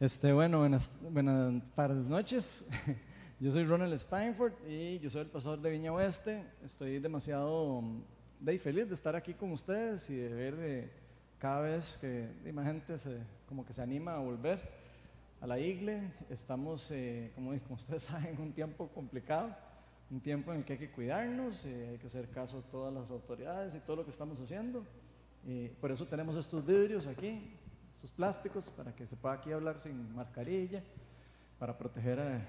Este, bueno, buenas, buenas tardes, noches. Yo soy Ronald Steinford y yo soy el pastor de Viña Oeste. Estoy demasiado de, feliz de estar aquí con ustedes y de ver eh, cada vez que más gente se, como que se anima a volver a la iglesia. Estamos, eh, como, como, ustedes saben, en un tiempo complicado, un tiempo en el que hay que cuidarnos, eh, hay que hacer caso a todas las autoridades y todo lo que estamos haciendo. Por eso tenemos estos vidrios aquí, plásticos, para que se pueda aquí hablar sin mascarilla, para proteger a,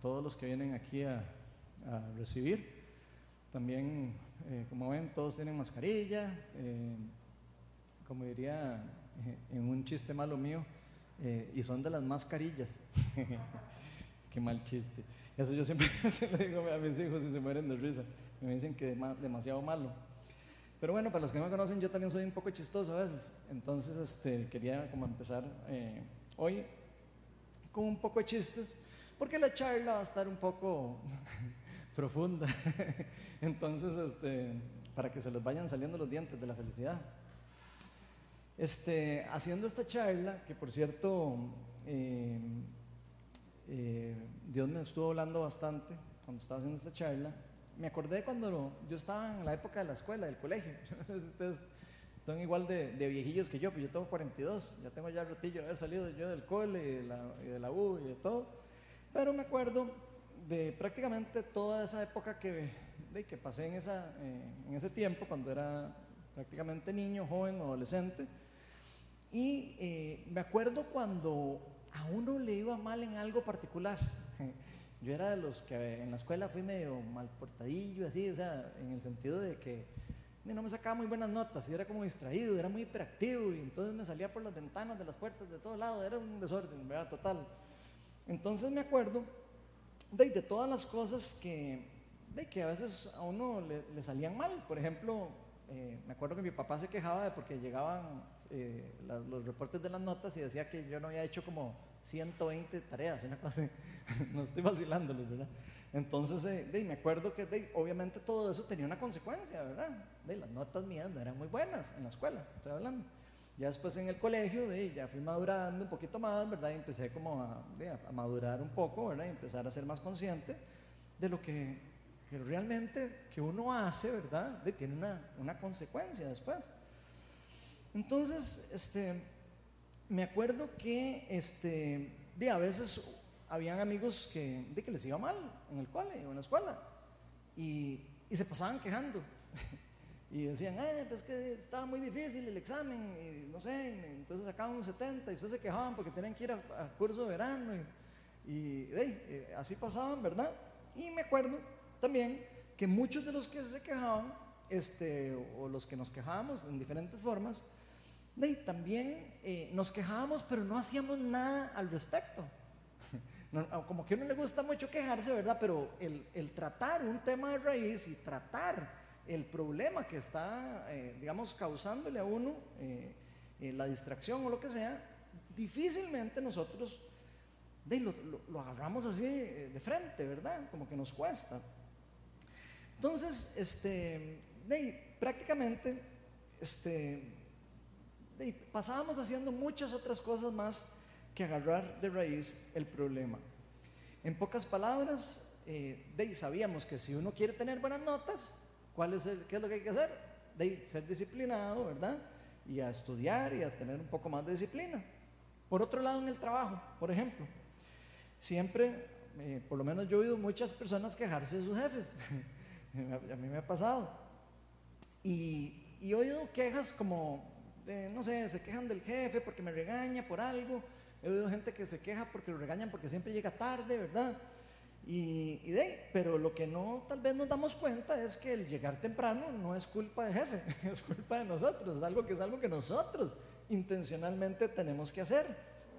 todos los que vienen aquí a, recibir. También, eh, como ven, todos tienen mascarilla. Eh, como diría eh, en un chiste malo mío, y son de las mascarillas. Qué mal chiste. Eso yo siempre le digo a mis hijos y se mueren de risa. Me dicen que demasiado malo. Pero bueno, para los que no me conocen, yo también soy un poco chistoso a veces. Entonces, este, quería como empezar eh, hoy con un poco de chistes, porque la charla va a estar un poco profunda. Entonces, este, para que se les vayan saliendo los dientes de la felicidad. Este, haciendo esta charla, que por cierto, eh, eh, Dios me estuvo hablando bastante cuando estaba haciendo esta charla, me acordé cuando yo estaba en la época de la escuela, del colegio. No sé si ustedes son igual de, viejillos que yo, pero yo tengo 42, ya tengo ya rotillo de haber salido yo del cole y de, la, de U y de todo. Pero me acuerdo de prácticamente toda esa época que, de, que pasé en, eh, ese tiempo, cuando era prácticamente niño, joven, adolescente. Y eh, me acuerdo cuando a uno le iba mal en algo particular. Yo era de los que en la escuela fui medio mal portadillo, así, o sea, en el sentido de que no me sacaba muy buenas notas, y era como distraído, era muy hiperactivo, y entonces me salía por las ventanas de las puertas de todos lados, era un desorden, ¿verdad? Total. Entonces me acuerdo de, de todas las cosas que, de que a veces a uno le, salían mal. Por ejemplo, eh, me acuerdo que mi papá se quejaba de porque llegaban eh, los reportes de las notas y decía que yo no había hecho como 120 tareas, una cosa no estoy vacilándoles, ¿verdad? Entonces, eh, me acuerdo que obviamente todo eso tenía una consecuencia, ¿verdad? De, las notas mías no eran muy buenas en la escuela, estoy hablando. Ya después en el colegio, de, ya fui madurando un poquito más, ¿verdad? Y empecé como a, a, madurar un poco, ¿verdad? Y empezar a ser más consciente de lo que, que realmente que uno hace, ¿verdad? De, tiene una, una consecuencia después. Entonces, este, me acuerdo que este, de, a veces habían amigos que, de que les iba mal en el cole o en la escuela y, y se pasaban quejando y decían, eh, pues que estaba muy difícil el examen y no sé, entonces sacaban un 70 y después se quejaban porque tenían que ir a, curso de verano y, y eh, así pasaban, ¿verdad? Y me acuerdo también que muchos de los que se quejaban, este, o los que nos quejábamos en diferentes formas, de, también eh, nos quejábamos, pero no hacíamos nada al respecto. como que a uno le gusta mucho quejarse, ¿verdad? Pero el, el tratar un tema de raíz y tratar el problema que está, eh, digamos, causándole a uno eh, la distracción o lo que sea, difícilmente nosotros de, lo, lo, agarramos así de frente, ¿verdad? Como que nos cuesta. Entonces, este, prácticamente, este, pasábamos haciendo muchas otras cosas más que agarrar de raíz el problema. En pocas palabras, eh, de, sabíamos que si uno quiere tener buenas notas, ¿cuál es el, ¿qué es lo que hay que hacer? De ser disciplinado, ¿verdad? Y a estudiar y a tener un poco más de disciplina. Por otro lado, en el trabajo, por ejemplo, siempre, eh, por lo menos yo he oído muchas personas quejarse de sus jefes. a mí me ha pasado. Y, y he oído quejas como, no sé, se quejan del jefe porque me regaña por algo. He oído gente que se queja porque lo regañan porque siempre llega tarde, ¿verdad? Y, pero lo que no tal vez nos damos cuenta es que el llegar temprano no es culpa del jefe, es culpa de nosotros, es algo que es algo que nosotros intencionalmente tenemos que hacer.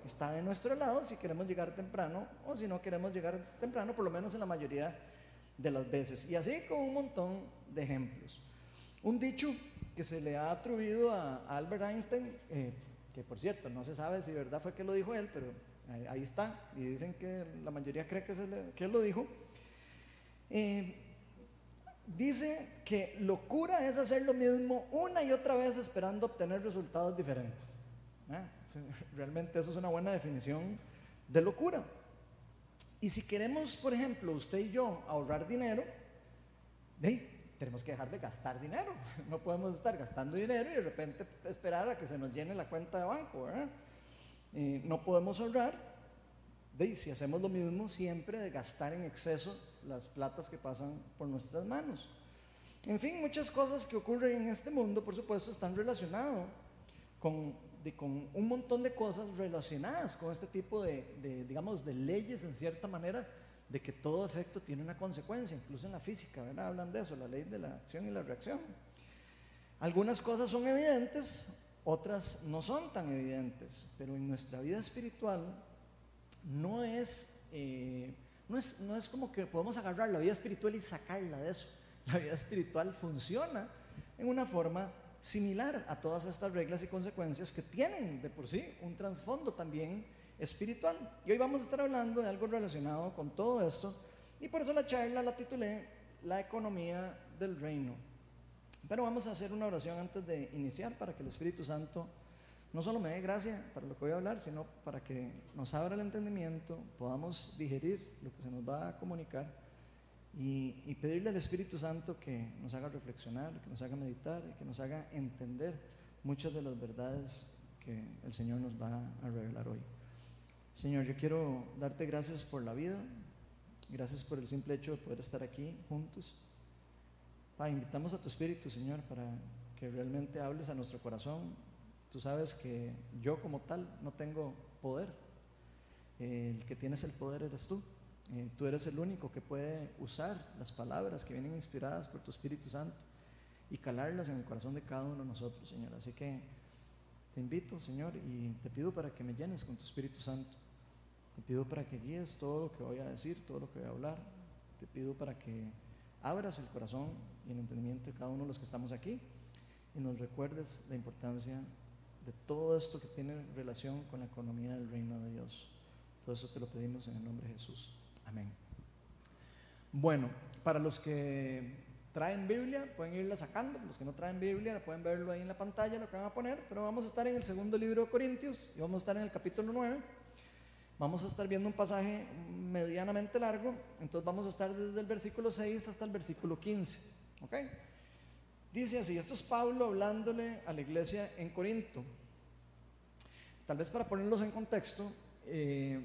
Está de nuestro lado si queremos llegar temprano o si no queremos llegar temprano, por lo menos en la mayoría de las veces. Y así con un montón de ejemplos. Un dicho que se le ha atribuido a, Albert Einstein, eh, que por cierto no se sabe si verdad fue que lo dijo él, pero ahí, está, y dicen que la mayoría cree que, que él lo dijo, eh, dice que locura es hacer lo mismo una y otra vez esperando obtener resultados diferentes. ¿Ah? Realmente eso es una buena definición de locura. Y si queremos, por ejemplo, usted y yo ahorrar dinero, tenemos que dejar de gastar dinero. No podemos estar gastando dinero y de repente esperar a que se nos llene la cuenta de banco. no podemos ahorrar. De, si hacemos lo mismo siempre de gastar en exceso las platas que pasan por nuestras manos. En fin, muchas cosas que ocurren en este mundo, por supuesto, están relacionadas con, con un montón de cosas relacionadas con este tipo de, digamos, de leyes en cierta manera, de que todo efecto tiene una consecuencia, incluso en la física, ¿verdad? Hablan de eso, la ley de la acción y la reacción. Algunas cosas son evidentes, otras no son tan evidentes, pero en nuestra vida espiritual no es, eh, no es, no es como que podemos agarrar la vida espiritual y sacarla de eso. La vida espiritual funciona en una forma similar a todas estas reglas y consecuencias que tienen de por sí un trasfondo también espiritual. Y hoy vamos a estar hablando de algo relacionado con todo esto y por eso la charla la titulé La economía del reino. Pero vamos a hacer una oración antes de iniciar para que el Espíritu Santo no solo me dé gracia para lo que voy a hablar, sino para que nos abra el entendimiento, podamos digerir lo que se nos va a comunicar y, pedirle al Espíritu Santo que nos haga reflexionar, que nos haga meditar, que nos haga entender muchas de las verdades que el Señor nos va a revelar hoy. Señor, yo quiero darte gracias por la vida, gracias por el simple hecho de poder estar aquí juntos. Pa, invitamos a tu Espíritu, Señor, para que realmente hables a nuestro corazón. Tú sabes que yo como tal no tengo poder. El que tienes el poder eres tú. Eh, tú eres el único que puede usar las palabras que vienen inspiradas por tu Espíritu Santo y calarlas en el corazón de cada uno de nosotros, Señor. Así que te invito, Señor, y te pido para que me llenes con tu Espíritu Santo. Te pido para que guíes todo lo que voy a decir, todo lo que voy a hablar. Te pido para que abras el corazón y el entendimiento de cada uno de los que estamos aquí y nos recuerdes la importancia de todo esto que tiene relación con la economía del reino de Dios. Todo eso te lo pedimos en el nombre de Jesús. Amén. Bueno, para los que traen Biblia, pueden irla sacando. Los que no traen Biblia, pueden verlo ahí en la pantalla, lo que van a poner. Pero vamos a estar en el segundo libro de Corintios y vamos a estar en el capítulo 9. Vamos a estar viendo un pasaje medianamente largo. Entonces vamos a estar desde el versículo 6 hasta el versículo 15. ¿Ok? Dice así, esto es Pablo hablándole a la iglesia en Corinto. Tal vez para ponerlos en contexto, eh,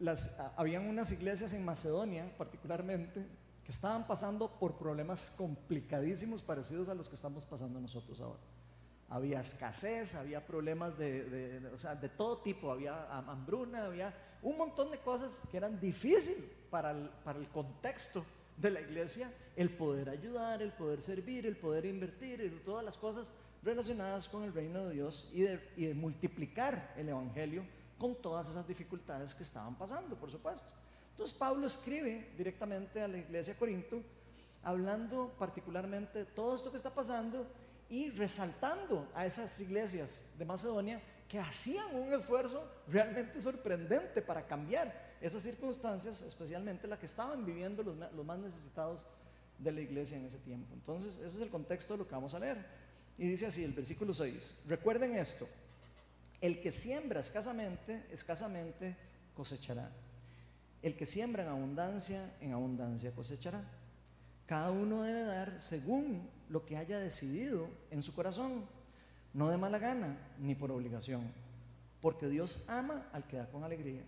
las, habían unas iglesias en Macedonia particularmente que estaban pasando por problemas complicadísimos parecidos a los que estamos pasando nosotros ahora. Había escasez, había problemas de, de todo tipo, había hambruna, había un montón de cosas que eran difíciles para el, para el contexto de la iglesia, el poder ayudar, el poder servir, el poder invertir, todas las cosas relacionadas con el reino de Dios y de, y de multiplicar el Evangelio con todas esas dificultades que estaban pasando, por supuesto. Entonces Pablo escribe directamente a la iglesia de Corinto, hablando particularmente de todo esto que está pasando y resaltando a esas iglesias de Macedonia que hacían un esfuerzo realmente sorprendente para cambiar esas circunstancias, especialmente la que estaban viviendo los, los más necesitados de la iglesia en ese tiempo. Entonces, ese es el contexto de lo que vamos a leer. Y dice así el versículo 6, recuerden esto, el que siembra escasamente, escasamente cosechará. El que siembra en abundancia, en abundancia cosechará. Cada uno debe dar según lo que haya decidido en su corazón, no de mala gana ni por obligación, porque Dios ama al que da con alegría.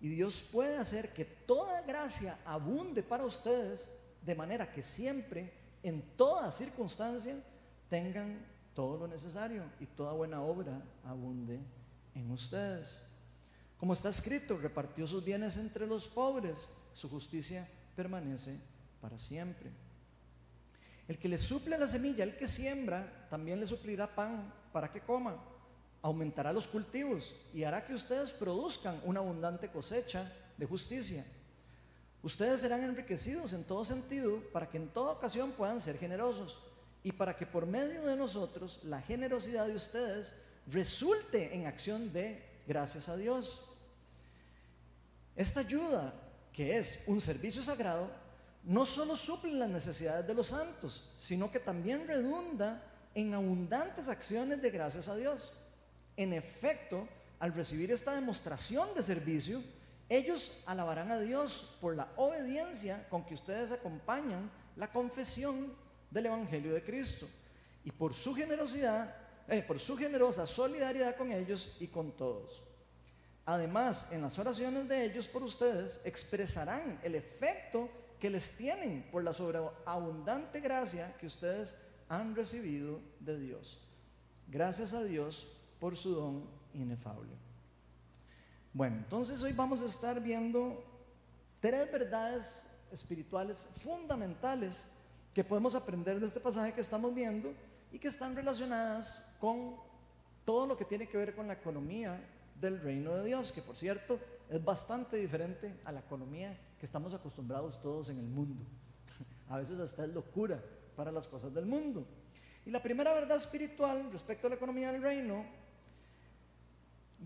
Y Dios puede hacer que toda gracia abunde para ustedes, de manera que siempre, en toda circunstancia, tengan todo lo necesario y toda buena obra abunde en ustedes. Como está escrito, repartió sus bienes entre los pobres, su justicia permanece para siempre. El que le suple la semilla, el que siembra, también le suplirá pan para que coma. Aumentará los cultivos y hará que ustedes produzcan una abundante cosecha de justicia. Ustedes serán enriquecidos en todo sentido para que en toda ocasión puedan ser generosos y para que por medio de nosotros la generosidad de ustedes resulte en acción de gracias a Dios. Esta ayuda, que es un servicio sagrado, no solo suple las necesidades de los santos, sino que también redunda en abundantes acciones de gracias a Dios. En efecto, al recibir esta demostración de servicio, ellos alabarán a Dios por la obediencia con que ustedes acompañan la confesión del Evangelio de Cristo y por su generosidad, eh, por su generosa solidaridad con ellos y con todos. Además, en las oraciones de ellos por ustedes expresarán el efecto que les tienen por la sobreabundante gracia que ustedes han recibido de Dios. Gracias a Dios por su don inefable. Bueno, entonces hoy vamos a estar viendo tres verdades espirituales fundamentales que podemos aprender de este pasaje que estamos viendo y que están relacionadas con todo lo que tiene que ver con la economía del reino de Dios, que por cierto es bastante diferente a la economía que estamos acostumbrados todos en el mundo. A veces hasta es locura para las cosas del mundo. Y la primera verdad espiritual respecto a la economía del reino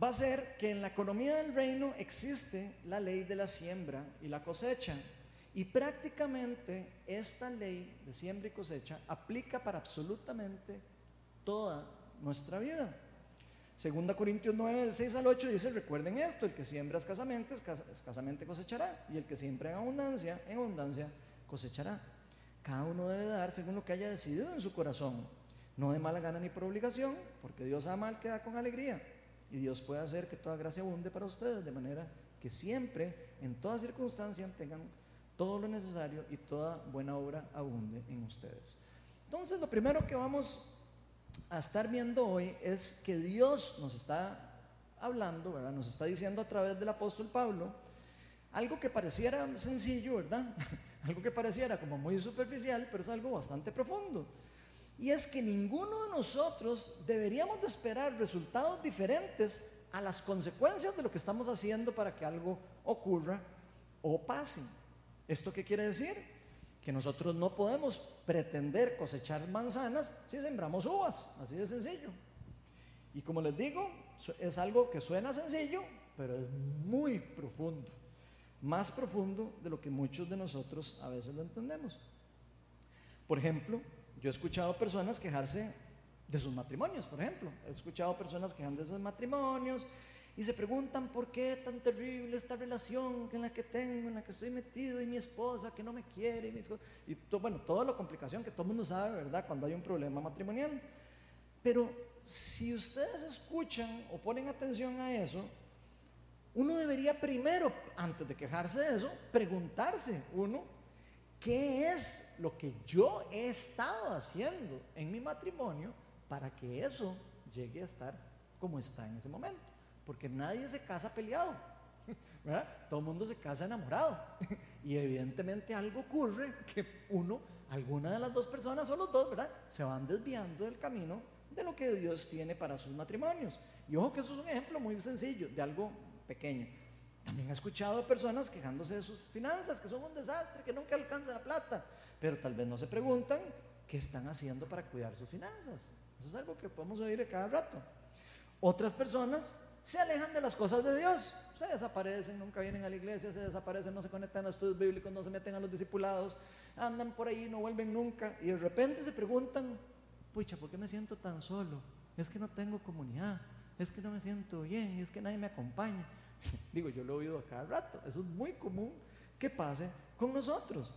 va a ser que en la economía del reino existe la ley de la siembra y la cosecha. Y prácticamente esta ley de siembra y cosecha aplica para absolutamente toda nuestra vida. Segunda Corintios 9, del 6 al 8 dice, recuerden esto, el que siembra escasamente, escasamente cosechará, y el que siembra en abundancia, en abundancia cosechará. Cada uno debe dar según lo que haya decidido en su corazón, no de mala gana ni por obligación, porque Dios ama al que da con alegría, y Dios puede hacer que toda gracia abunde para ustedes, de manera que siempre, en toda circunstancia, tengan todo lo necesario y toda buena obra abunde en ustedes. Entonces, lo primero que vamos a estar viendo hoy es que Dios nos está hablando, ¿verdad? Nos está diciendo a través del apóstol Pablo algo que pareciera sencillo, ¿verdad? algo que pareciera como muy superficial, pero es algo bastante profundo. Y es que ninguno de nosotros deberíamos de esperar resultados diferentes a las consecuencias de lo que estamos haciendo para que algo ocurra o pase. ¿Esto qué quiere decir? Que nosotros no podemos pretender cosechar manzanas si sembramos uvas, así de sencillo. Y como les digo, es algo que suena sencillo, pero es muy profundo, más profundo de lo que muchos de nosotros a veces lo entendemos. Por ejemplo, yo he escuchado personas quejarse de sus matrimonios, por ejemplo. He escuchado personas quejarse de sus matrimonios y se preguntan por qué tan terrible esta relación en la que tengo, en la que estoy metido, y mi esposa que no me quiere, y, y bueno, toda la complicación que todo el mundo sabe, ¿verdad?, cuando hay un problema matrimonial. Pero si ustedes escuchan o ponen atención a eso, uno debería primero, antes de quejarse de eso, preguntarse uno, ¿qué es lo que yo he estado haciendo en mi matrimonio para que eso llegue a estar como está en ese momento? Porque nadie se casa peleado, ¿verdad? Todo el mundo se casa enamorado. Y evidentemente algo ocurre que uno, alguna de las dos personas o los dos, ¿verdad? Se van desviando del camino de lo que Dios tiene para sus matrimonios. Y ojo que eso es un ejemplo muy sencillo, de algo pequeño. También he escuchado a personas quejándose de sus finanzas, que son un desastre, que nunca alcanzan la plata, pero tal vez no se preguntan qué están haciendo para cuidar sus finanzas. Eso es algo que podemos oír cada rato. Otras personas se alejan de las cosas de Dios. Se desaparecen, nunca vienen a la iglesia, se desaparecen, no se conectan a estudios bíblicos, no se meten a los discipulados, andan por ahí, no vuelven nunca. Y de repente se preguntan, pucha, ¿por qué me siento tan solo? Es que no tengo comunidad, es que no me siento bien, es que nadie me acompaña. Digo, yo lo he oído a cada rato, eso es muy común que pase con nosotros.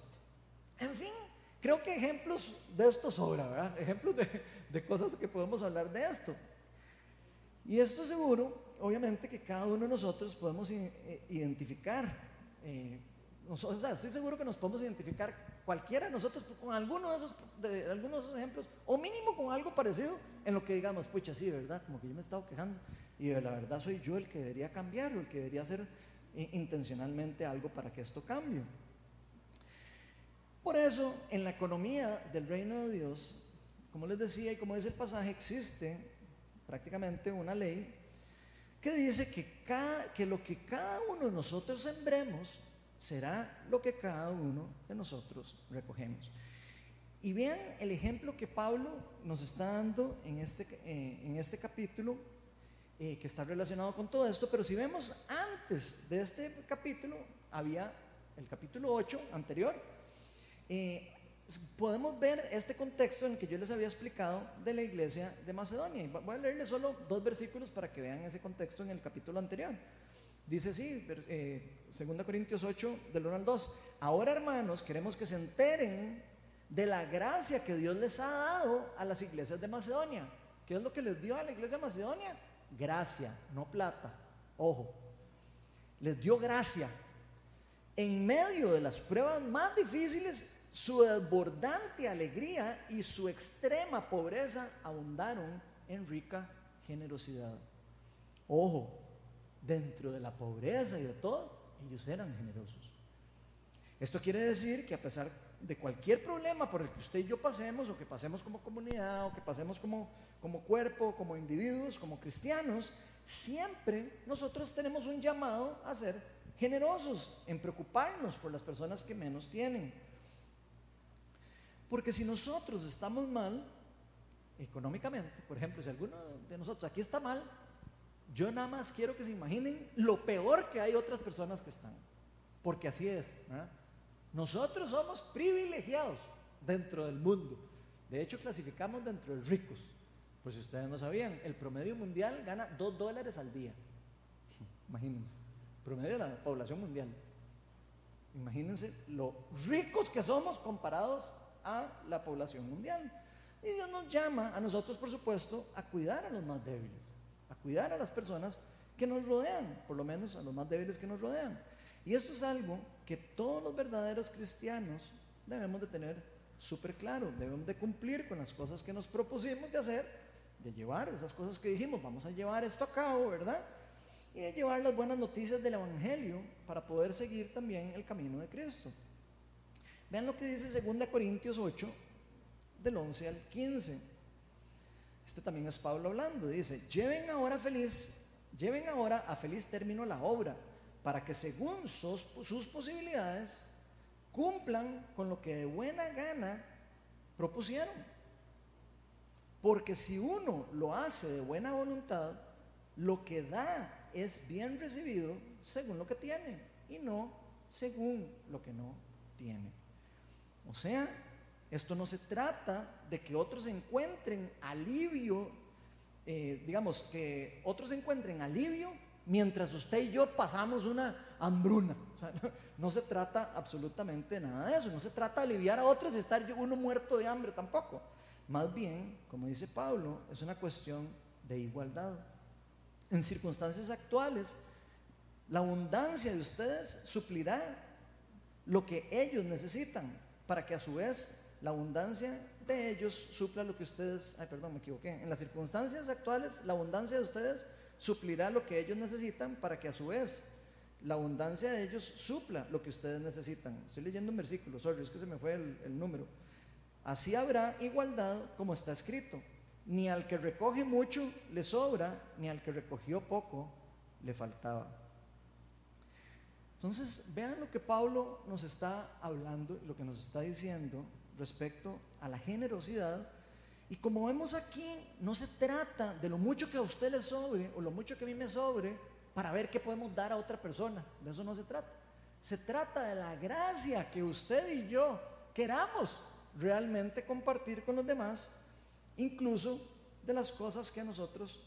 En fin, creo que ejemplos de esto sobra, ¿verdad? Ejemplos de, de cosas que podemos hablar de esto. Y esto seguro obviamente que cada uno de nosotros podemos identificar, eh, estoy seguro que nos podemos identificar cualquiera de nosotros con alguno de, esos, de, algunos de ejemplos, o mínimo con algo parecido en lo que digamos, pucha, sí, ¿verdad? Como que yo me he estado quejando y la verdad soy yo el que debería cambiar o el que debería hacer eh, intencionalmente algo para que esto cambie. Por eso, en la economía del reino de Dios, como les decía y como dice el pasaje, existe prácticamente una ley que dice que, que lo que cada uno de nosotros sembremos será lo que cada uno de nosotros recogemos. Y vean el ejemplo que Pablo nos está dando en este, eh, en este capítulo, eh, que está relacionado con todo esto, pero si vemos antes de este capítulo, había el capítulo 8 anterior, eh, podemos ver este contexto en el que yo les había explicado de la iglesia de Macedonia. Voy a leerles solo dos versículos para que vean ese contexto en el capítulo anterior. Dice así, 2 eh, Corintios 8, del 1 al 2. Ahora, hermanos, queremos que se enteren de la gracia que Dios les ha dado a las iglesias de Macedonia. ¿Qué es lo que les dio a la iglesia de Macedonia? Gracia, no plata. Ojo, les dio gracia. En medio de las pruebas más difíciles, su desbordante alegría y su extrema pobreza abundaron en rica generosidad. Ojo, dentro de la pobreza y de todo, ellos eran generosos. Esto quiere decir que a pesar de cualquier problema por el que usted y yo pasemos, o que pasemos como comunidad, o que pasemos como, como cuerpo, como individuos, como cristianos, siempre nosotros tenemos un llamado a ser generosos, en preocuparnos por las personas que menos tienen. Porque si nosotros estamos mal, económicamente, por ejemplo, si alguno de nosotros aquí está mal, yo nada más quiero que se imaginen lo peor que hay otras personas que están. Porque así es. Nosotros somos privilegiados dentro del mundo. De hecho, clasificamos dentro de ricos. Pues si ustedes no sabían, el promedio mundial gana 2 dólares al día. Imagínense. Promedio de la población mundial. Imagínense lo ricos que somos comparados a la población mundial. Y Dios nos llama a nosotros, por supuesto, a cuidar a los más débiles, a cuidar a las personas que nos rodean, por lo menos a los más débiles que nos rodean. Y esto es algo que todos los verdaderos cristianos debemos de tener súper claro, debemos de cumplir con las cosas que nos propusimos de hacer, de llevar esas cosas que dijimos, vamos a llevar esto a cabo, ¿verdad? Y de llevar las buenas noticias del Evangelio para poder seguir también el camino de Cristo. Vean lo que dice 2 Corintios 8, del 11 al 15. Este también es Pablo hablando. Dice, lleven ahora feliz, lleven ahora a feliz término la obra, para que según sus, sus posibilidades cumplan con lo que de buena gana propusieron. Porque si uno lo hace de buena voluntad, lo que da es bien recibido según lo que tiene y no según lo que no tiene. O sea, esto no se trata de que otros encuentren alivio, eh, digamos, que otros encuentren alivio mientras usted y yo pasamos una hambruna. O sea, no, se trata absolutamente nada de eso. No se trata de aliviar a otros y estar uno muerto de hambre tampoco. Más bien, como dice Pablo, es una cuestión de igualdad. En circunstancias actuales, la abundancia de ustedes suplirá lo que ellos necesitan para que a su vez la abundancia de ellos supla lo que ustedes, ay perdón, me equivoqué, en las circunstancias actuales la abundancia de ustedes suplirá lo que ellos necesitan para que a su vez la abundancia de ellos supla lo que ustedes necesitan. Estoy leyendo un versículo, sorry, es que se me fue el, número. Así habrá igualdad como está escrito. Ni al que recoge mucho le sobra, ni al que recogió poco le faltaba. Entonces, vean lo que Pablo nos está hablando, lo que nos está diciendo respecto a la generosidad. Y como vemos aquí, no se trata de lo mucho que a usted le sobre o lo mucho que a mí me sobre para ver qué podemos dar a otra persona. De eso no se trata. Se trata de la gracia que usted y yo queramos realmente compartir con los demás, incluso de las cosas que a nosotros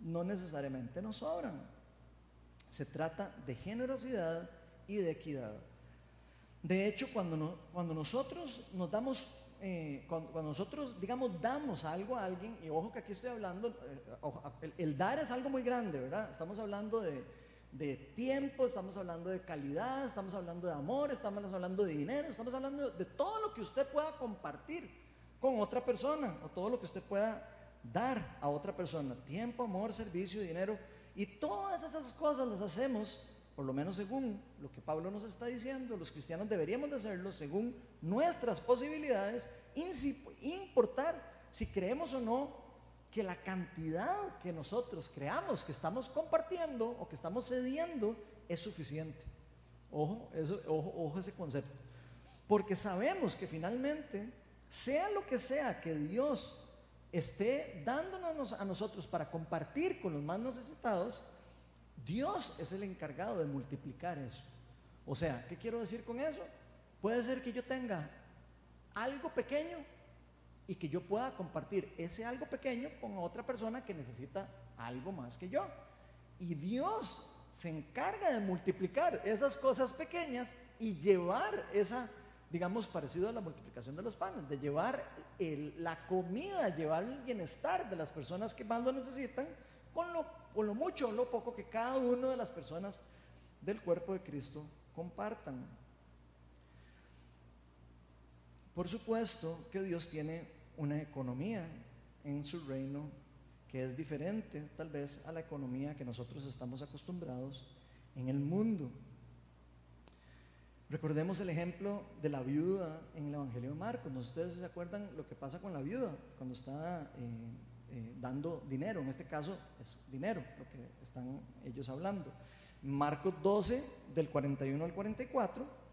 no necesariamente nos sobran. Se trata de generosidad y de equidad. De hecho, cuando, nosotros nos damos, eh, cuando, nosotros, digamos, damos algo a alguien, y ojo que aquí estoy hablando, eh, el, dar es algo muy grande, ¿verdad? Estamos hablando de, de tiempo, estamos hablando de calidad, estamos hablando de amor, estamos hablando de dinero, estamos hablando de todo lo que usted pueda compartir con otra persona o todo lo que usted pueda dar a otra persona, tiempo, amor, servicio, dinero. Y todas esas cosas las hacemos, por lo menos según lo que Pablo nos está diciendo, los cristianos deberíamos de hacerlo según nuestras posibilidades, importar si creemos o no que la cantidad que nosotros creamos que estamos compartiendo o que estamos cediendo es suficiente. Ojo, ojo, ojo ese concepto. Porque sabemos que finalmente, sea lo que sea que Dios esté dándonos a nosotros para compartir con los más necesitados, Dios es el encargado de multiplicar eso. O sea, ¿qué quiero decir con eso? Puede ser que yo tenga algo pequeño y que yo pueda compartir ese algo pequeño con otra persona que necesita algo más que yo. Y Dios se encarga de multiplicar esas cosas pequeñas y llevar esa, digamos, parecido a la multiplicación de los panes, de llevar la comida, llevar el bienestar de las personas que más lo necesitan con lo, con lo mucho o lo poco que cada una de las personas del cuerpo de Cristo compartan. Por supuesto que Dios tiene una economía en su reino que es diferente tal vez a la economía que nosotros estamos acostumbrados en el mundo. Recordemos el ejemplo de la viuda en el Evangelio de Marcos. ¿No ustedes se acuerdan lo que pasa con la viuda cuando está eh, eh, dando dinero? En este caso es dinero lo que están ellos hablando. Marcos 12, del 41 al 44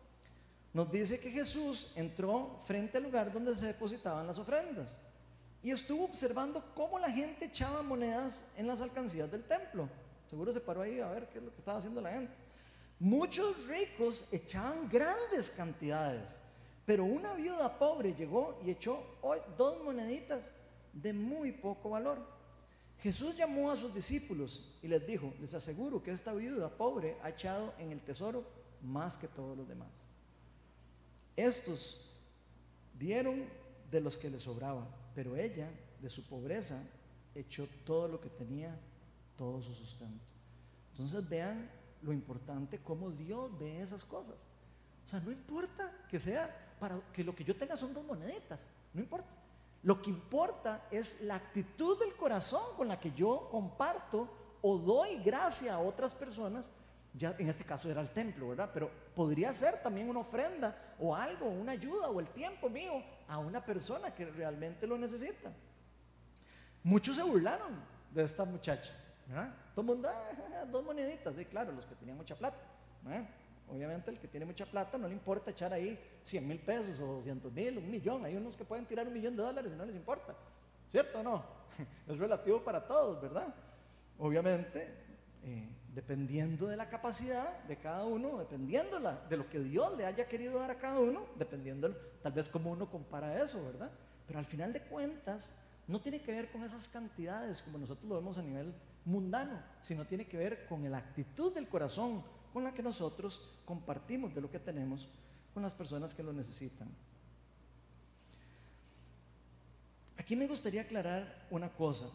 nos dice que Jesús entró frente al lugar donde se depositaban las ofrendas y estuvo observando cómo la gente echaba monedas en las alcancías del templo. Seguro se paró ahí a ver qué es lo que estaba haciendo la gente. Muchos ricos echaban grandes cantidades, pero una viuda pobre llegó y echó dos moneditas de muy poco valor. Jesús llamó a sus discípulos y les dijo, les aseguro que esta viuda pobre ha echado en el tesoro más que todos los demás. Estos dieron de los que les sobraba, pero ella, de su pobreza, echó todo lo que tenía, todo su sustento. Entonces vean lo importante cómo Dios ve esas cosas. O sea, no importa que sea para que lo que yo tenga son dos moneditas, no importa. Lo que importa es la actitud del corazón con la que yo comparto o doy gracia a otras personas ya en este caso era el templo, ¿verdad? Pero podría ser también una ofrenda o algo, una ayuda o el tiempo mío a una persona que realmente lo necesita. Muchos se burlaron de esta muchacha, ¿verdad? Todo el mundo, ah, dos moneditas, de claro, los que tenían mucha plata, Obviamente el que tiene mucha plata no le importa echar ahí 100 mil pesos o 200 mil, un millón. Hay unos que pueden tirar un millón de dólares y no les importa. ¿Cierto o no? Es relativo para todos, ¿verdad? Obviamente eh, dependiendo de la capacidad de cada uno, dependiendo de lo que Dios le haya querido dar a cada uno, dependiendo tal vez cómo uno compara eso, ¿verdad? Pero al final de cuentas, no tiene que ver con esas cantidades como nosotros lo vemos a nivel mundano, sino tiene que ver con la actitud del corazón con la que nosotros compartimos de lo que tenemos con las personas que lo necesitan. Aquí me gustaría aclarar una cosa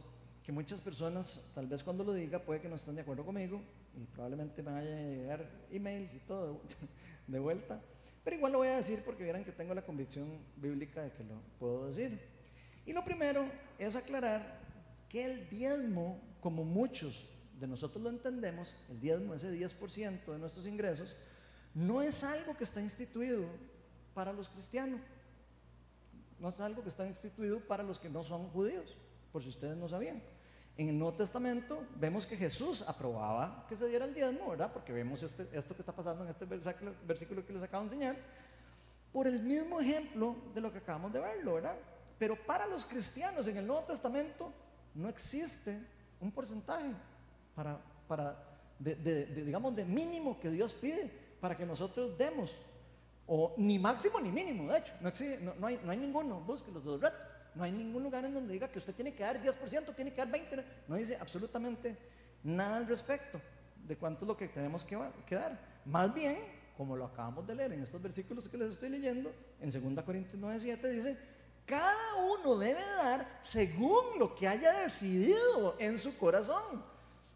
que muchas personas, tal vez cuando lo diga, puede que no estén de acuerdo conmigo y probablemente me vaya a llegar emails y todo de vuelta, pero igual lo voy a decir porque vieran que tengo la convicción bíblica de que lo puedo decir. Y lo primero es aclarar que el diezmo, como muchos de nosotros lo entendemos, el diezmo, ese 10% de nuestros ingresos, no es algo que está instituido para los cristianos, no es algo que está instituido para los que no son judíos, por si ustedes no sabían. En el Nuevo Testamento vemos que Jesús aprobaba que se diera el diezmo, ¿verdad? Porque vemos este, esto que está pasando en este versículo, versículo que les acabo de enseñar, por el mismo ejemplo de lo que acabamos de verlo, ¿verdad? Pero para los cristianos en el Nuevo Testamento no existe un porcentaje para, para de, digamos, de mínimo que Dios pide para que nosotros demos, o ni máximo ni mínimo, de hecho, no, existe, no, hay, no hay ninguno, busque los dos retos. No hay ningún lugar en donde diga que usted tiene que dar 10%, tiene que dar 20%. No dice absolutamente nada al respecto de cuánto es lo que tenemos que, dar. Más bien, como lo acabamos de leer en estos versículos que les estoy leyendo, en 2 Corintios 9:7 dice, cada uno debe dar según lo que haya decidido en su corazón,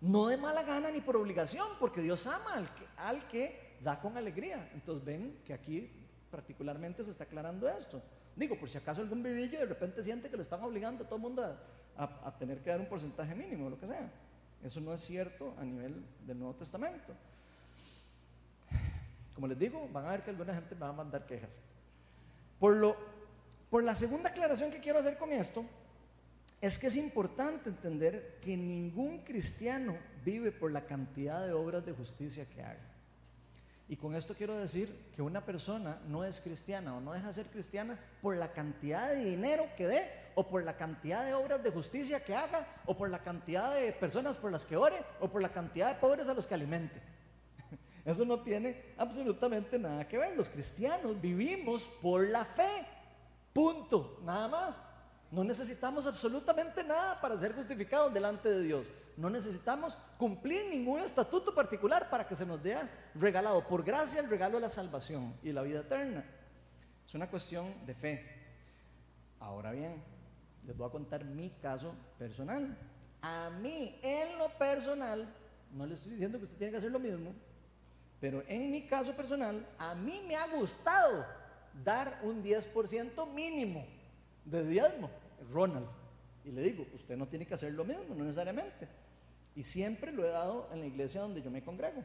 no de mala gana ni por obligación, porque Dios ama al que, da con alegría. Entonces ven que aquí particularmente se está aclarando esto. Digo, por si acaso algún vivillo de repente siente que lo están obligando a todo el mundo a, tener que dar un porcentaje mínimo, lo que sea. Eso no es cierto a nivel del Nuevo Testamento. Como les digo, van a ver que alguna gente me va a mandar quejas. Por, lo, por la segunda aclaración que quiero hacer con esto, es que es importante entender que ningún cristiano vive por la cantidad de obras de justicia que haga. Y con esto quiero decir que una persona no es cristiana o no deja de ser cristiana por la cantidad de dinero que dé o por la cantidad de obras de justicia que haga o por la cantidad de personas por las que ore o por la cantidad de pobres a los que alimente. Eso no tiene absolutamente nada que ver. Los cristianos vivimos por la fe. Punto, nada más. No necesitamos absolutamente nada para ser justificados delante de Dios. No necesitamos cumplir ningún estatuto particular para que se nos dé regalado por gracia el regalo de la salvación y la vida eterna. Es una cuestión de fe. Ahora bien, les voy a contar mi caso personal. A mí, en lo personal, no le estoy diciendo que usted tiene que hacer lo mismo, pero en mi caso personal, a mí me ha gustado dar un 10% mínimo de diezmo. Ronald. Y le digo, usted no tiene que hacer lo mismo, no necesariamente. Y siempre lo he dado en la iglesia donde yo me congrego.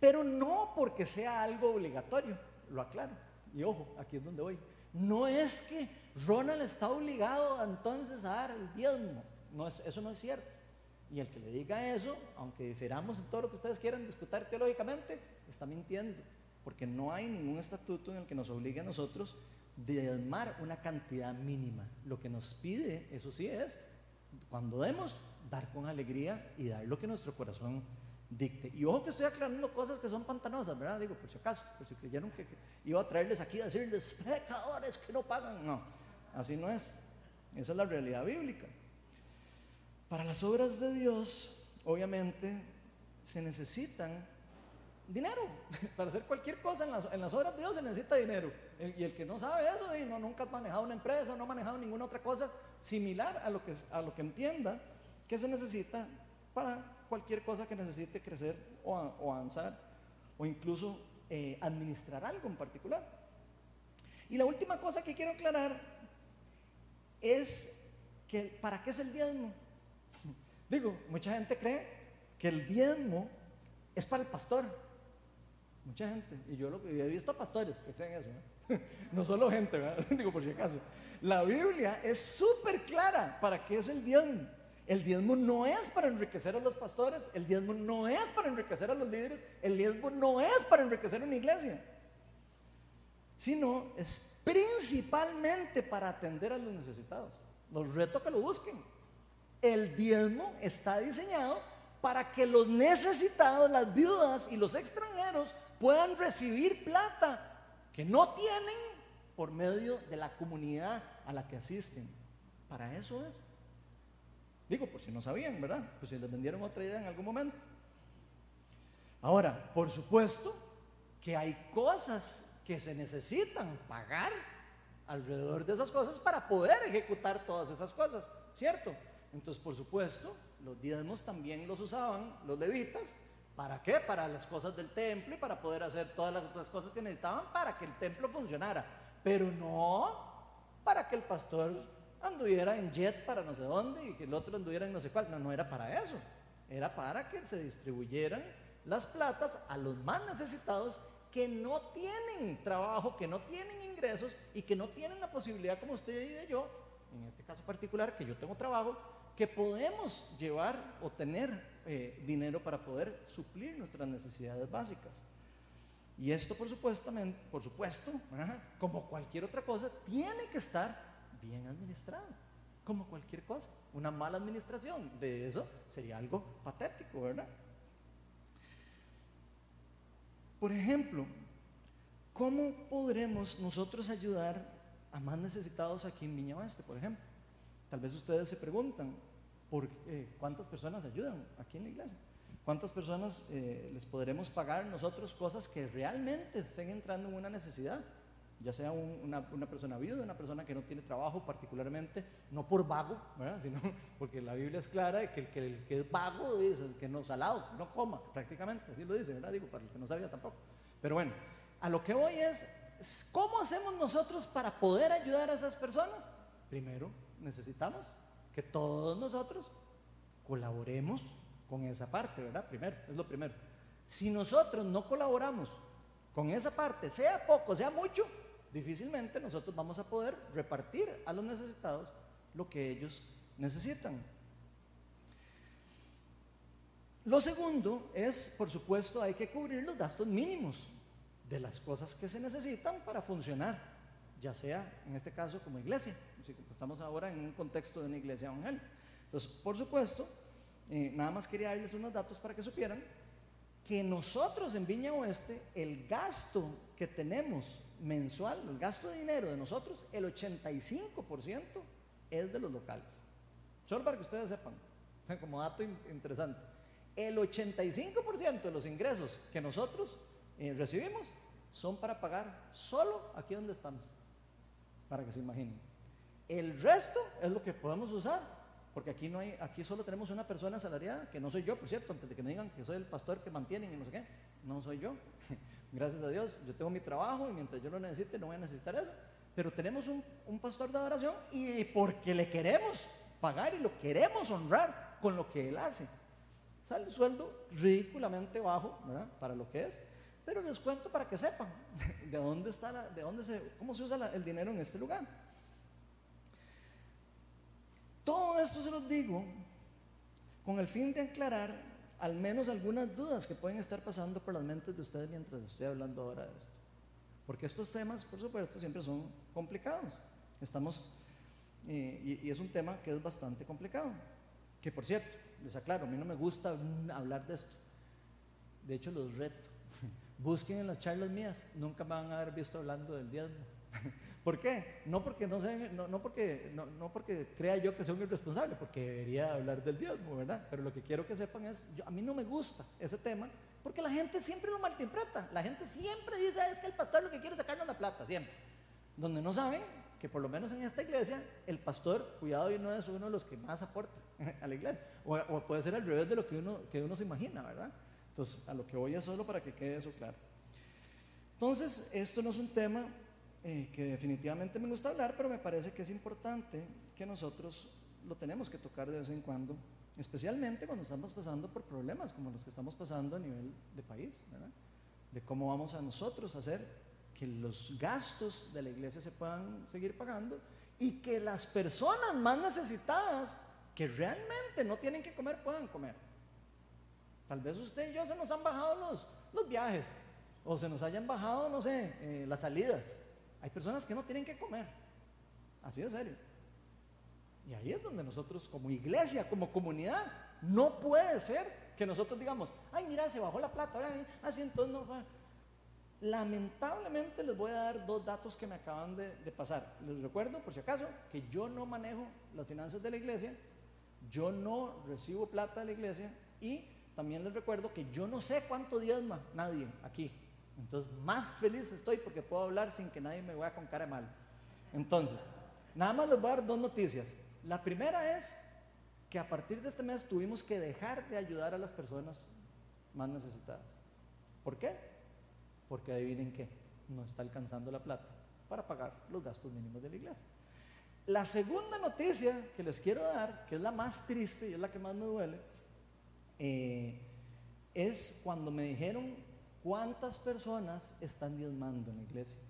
Pero no porque sea algo obligatorio, lo aclaro. Y ojo, aquí es donde voy. No es que Ronald está obligado entonces a dar el diezmo. No es, eso no es cierto. Y el que le diga eso, aunque diferamos en todo lo que ustedes quieran discutir teológicamente, está mintiendo. Porque no hay ningún estatuto en el que nos obligue a nosotros diezmar una cantidad mínima. Lo que nos pide, eso sí, es cuando demos, dar con alegría y dar lo que nuestro corazón dicte. Y ojo que estoy aclarando cosas que son pantanosas, ¿verdad? Digo, por si acaso, por si creyeron que, iba a traerles aquí a decirles, pecadores que no pagan. No, así no es. Esa es la realidad bíblica. Para las obras de Dios, obviamente, se necesitan dinero. Para hacer cualquier cosa en las, en las, obras de Dios se necesita dinero. y el que no sabe eso, no, nunca ha manejado una empresa, no ha manejado ninguna otra cosa similar a lo que, a lo que entienda que se necesita para cualquier cosa que necesite crecer o, avanzar o incluso eh, administrar algo en particular. Y la última cosa que quiero aclarar es que ¿para qué es el diezmo? Digo, mucha gente cree que el diezmo es para el pastor. Mucha gente. Y yo lo que he visto a pastores que creen eso. ¿no? solo gente. Digo por si acaso. La Biblia es súper clara para qué es el diezmo. El diezmo no es para enriquecer a los pastores, el diezmo no es para enriquecer a los líderes, el diezmo no es para enriquecer a una iglesia, sino es principalmente para atender a los necesitados. Los reto que lo busquen. El diezmo está diseñado para que los necesitados, las viudas y los extranjeros puedan recibir plata que no tienen por medio de la comunidad a la que asisten. Para eso es. Digo, por si no sabían, ¿verdad? Pues si les vendieron otra idea en algún momento. Ahora, por supuesto que hay cosas que se necesitan pagar alrededor de esas cosas para poder ejecutar todas esas cosas, ¿cierto? Entonces, por supuesto, los diezmos también los usaban los levitas. ¿Para qué? Para las cosas del templo y para poder hacer todas las otras cosas que necesitaban para que el templo funcionara. Pero no para que el pastor anduviera en jet para no sé dónde y que el otro anduviera en no sé cuál. No, no era para eso. Era para que se distribuyeran las platas a los más necesitados que no tienen trabajo, que no tienen ingresos y que no tienen la posibilidad, como usted y yo, en este caso particular, que yo tengo trabajo, que podemos llevar o tener eh, dinero para poder suplir nuestras necesidades básicas. Y esto, por, supuestamente, por supuesto, como cualquier otra cosa, tiene que estar bien administrado, como cualquier cosa. Una mala administración de eso sería algo patético, ¿verdad? Por ejemplo, ¿cómo podremos nosotros ayudar a más necesitados aquí en Viña Oeste, por ejemplo? Tal vez ustedes se preguntan, ¿por eh, cuántas personas ayudan aquí en la iglesia? ¿Cuántas personas eh, les podremos pagar nosotros cosas que realmente estén entrando en una necesidad? Ya sea una, persona viuda, una persona que no tiene trabajo particularmente, no por vago, sino porque la Biblia es clara de que el, que el que es vago es el que no salado, no coma, prácticamente, así lo dice, ¿verdad? Digo, para el que no sabía tampoco. Pero bueno, a lo que voy es, ¿cómo hacemos nosotros para poder ayudar a esas personas? Primero, necesitamos que todos nosotros colaboremos con esa parte, ¿verdad? Primero, es lo primero. Si nosotros no colaboramos con esa parte, sea poco, sea mucho, difícilmente nosotros vamos a poder repartir a los necesitados lo que ellos necesitan. Lo segundo es, por supuesto, hay que cubrir los gastos mínimos de las cosas que se necesitan para funcionar, ya sea en este caso como iglesia. Estamos ahora en un contexto de una iglesia evangélica. Entonces, por supuesto, eh, nada más quería darles unos datos para que supieran que nosotros en Viña Oeste, el gasto que tenemos mensual, el gasto de dinero de nosotros, el 85% es de los locales. Solo para que ustedes sepan, como dato interesante. El 85% de los ingresos que nosotros eh, recibimos son para pagar solo aquí donde estamos, para que se imaginen. El resto es lo que podemos usar, porque aquí no hay, aquí solo tenemos una persona asalariada, que no soy yo, por cierto, antes de que me digan que soy el pastor que mantienen y no sé qué, no soy yo. Gracias a Dios, yo tengo mi trabajo y mientras yo lo necesite no voy a necesitar eso. Pero tenemos un, pastor de adoración y porque le queremos pagar y lo queremos honrar con lo que él hace. Sale el sueldo ridículamente bajo. Para lo que es. Pero les cuento para que sepan de dónde está, la, de dónde se, cómo se usa el dinero en este lugar. Todo esto se los digo con el fin de aclarar al menos algunas dudas que pueden estar pasando por las mentes de ustedes mientras estoy hablando ahora de esto. Porque estos temas, por supuesto, siempre son complicados. Estamos, eh, y, es un tema que es bastante complicado. Que por cierto, les aclaro, a mí no me gusta hablar de esto. De hecho, los reto. Busquen en las charlas mías, nunca me van a haber visto hablando del diezmo. ¿Por qué? No porque no, no, porque, no, porque crea yo que soy un irresponsable, porque debería hablar del diezmo, ¿verdad? Pero lo que quiero que sepan es, a mí no me gusta ese tema, porque la gente siempre lo malinterpreta. La gente siempre dice, es que el pastor lo que quiere es sacarnos la plata, siempre. Donde no saben que por lo menos en esta iglesia, el pastor, cuidado, y no es uno de los que más aporta a la iglesia. O, puede ser al revés de lo que uno, que uno se imagina, ¿verdad? Entonces, a lo que voy es solo para que quede eso claro. Entonces, esto no es un tema eh, que definitivamente me gusta hablar, pero me parece que es importante que nosotros lo tenemos que tocar de vez en cuando, especialmente cuando estamos pasando por problemas como los que estamos pasando a nivel de país. De cómo vamos a nosotros hacer que los gastos de la iglesia se puedan seguir pagando y que las personas más necesitadas que realmente no tienen que comer puedan comer. Tal vez usted y yo se nos han bajado los, los viajes o se nos hayan bajado, no sé, eh, las salidas. Hay personas que no tienen que comer. Así de serio. Y ahí es donde nosotros como iglesia, como comunidad, no puede ser que nosotros digamos, ay mira, se bajó la plata, así entonces no Lamentablemente les voy a dar dos datos que me acaban de, pasar. Les recuerdo, por si acaso, que yo no manejo las finanzas de la iglesia, yo no recibo plata de la iglesia y también les recuerdo que yo no sé cuánto diezma nadie aquí. Entonces, más feliz estoy porque puedo hablar sin que nadie me vea con cara mal. Entonces, nada más les voy a dar dos noticias. La primera es que a partir de este mes tuvimos que dejar de ayudar a las personas más necesitadas. ¿Por qué? porque adivinen qué, no está alcanzando la plata para pagar los gastos mínimos de la iglesia. La segunda noticia que les quiero dar, que es la más triste y es la que más me duele, eh, es cuando me dijeron cuántas personas están diezmando en la iglesia.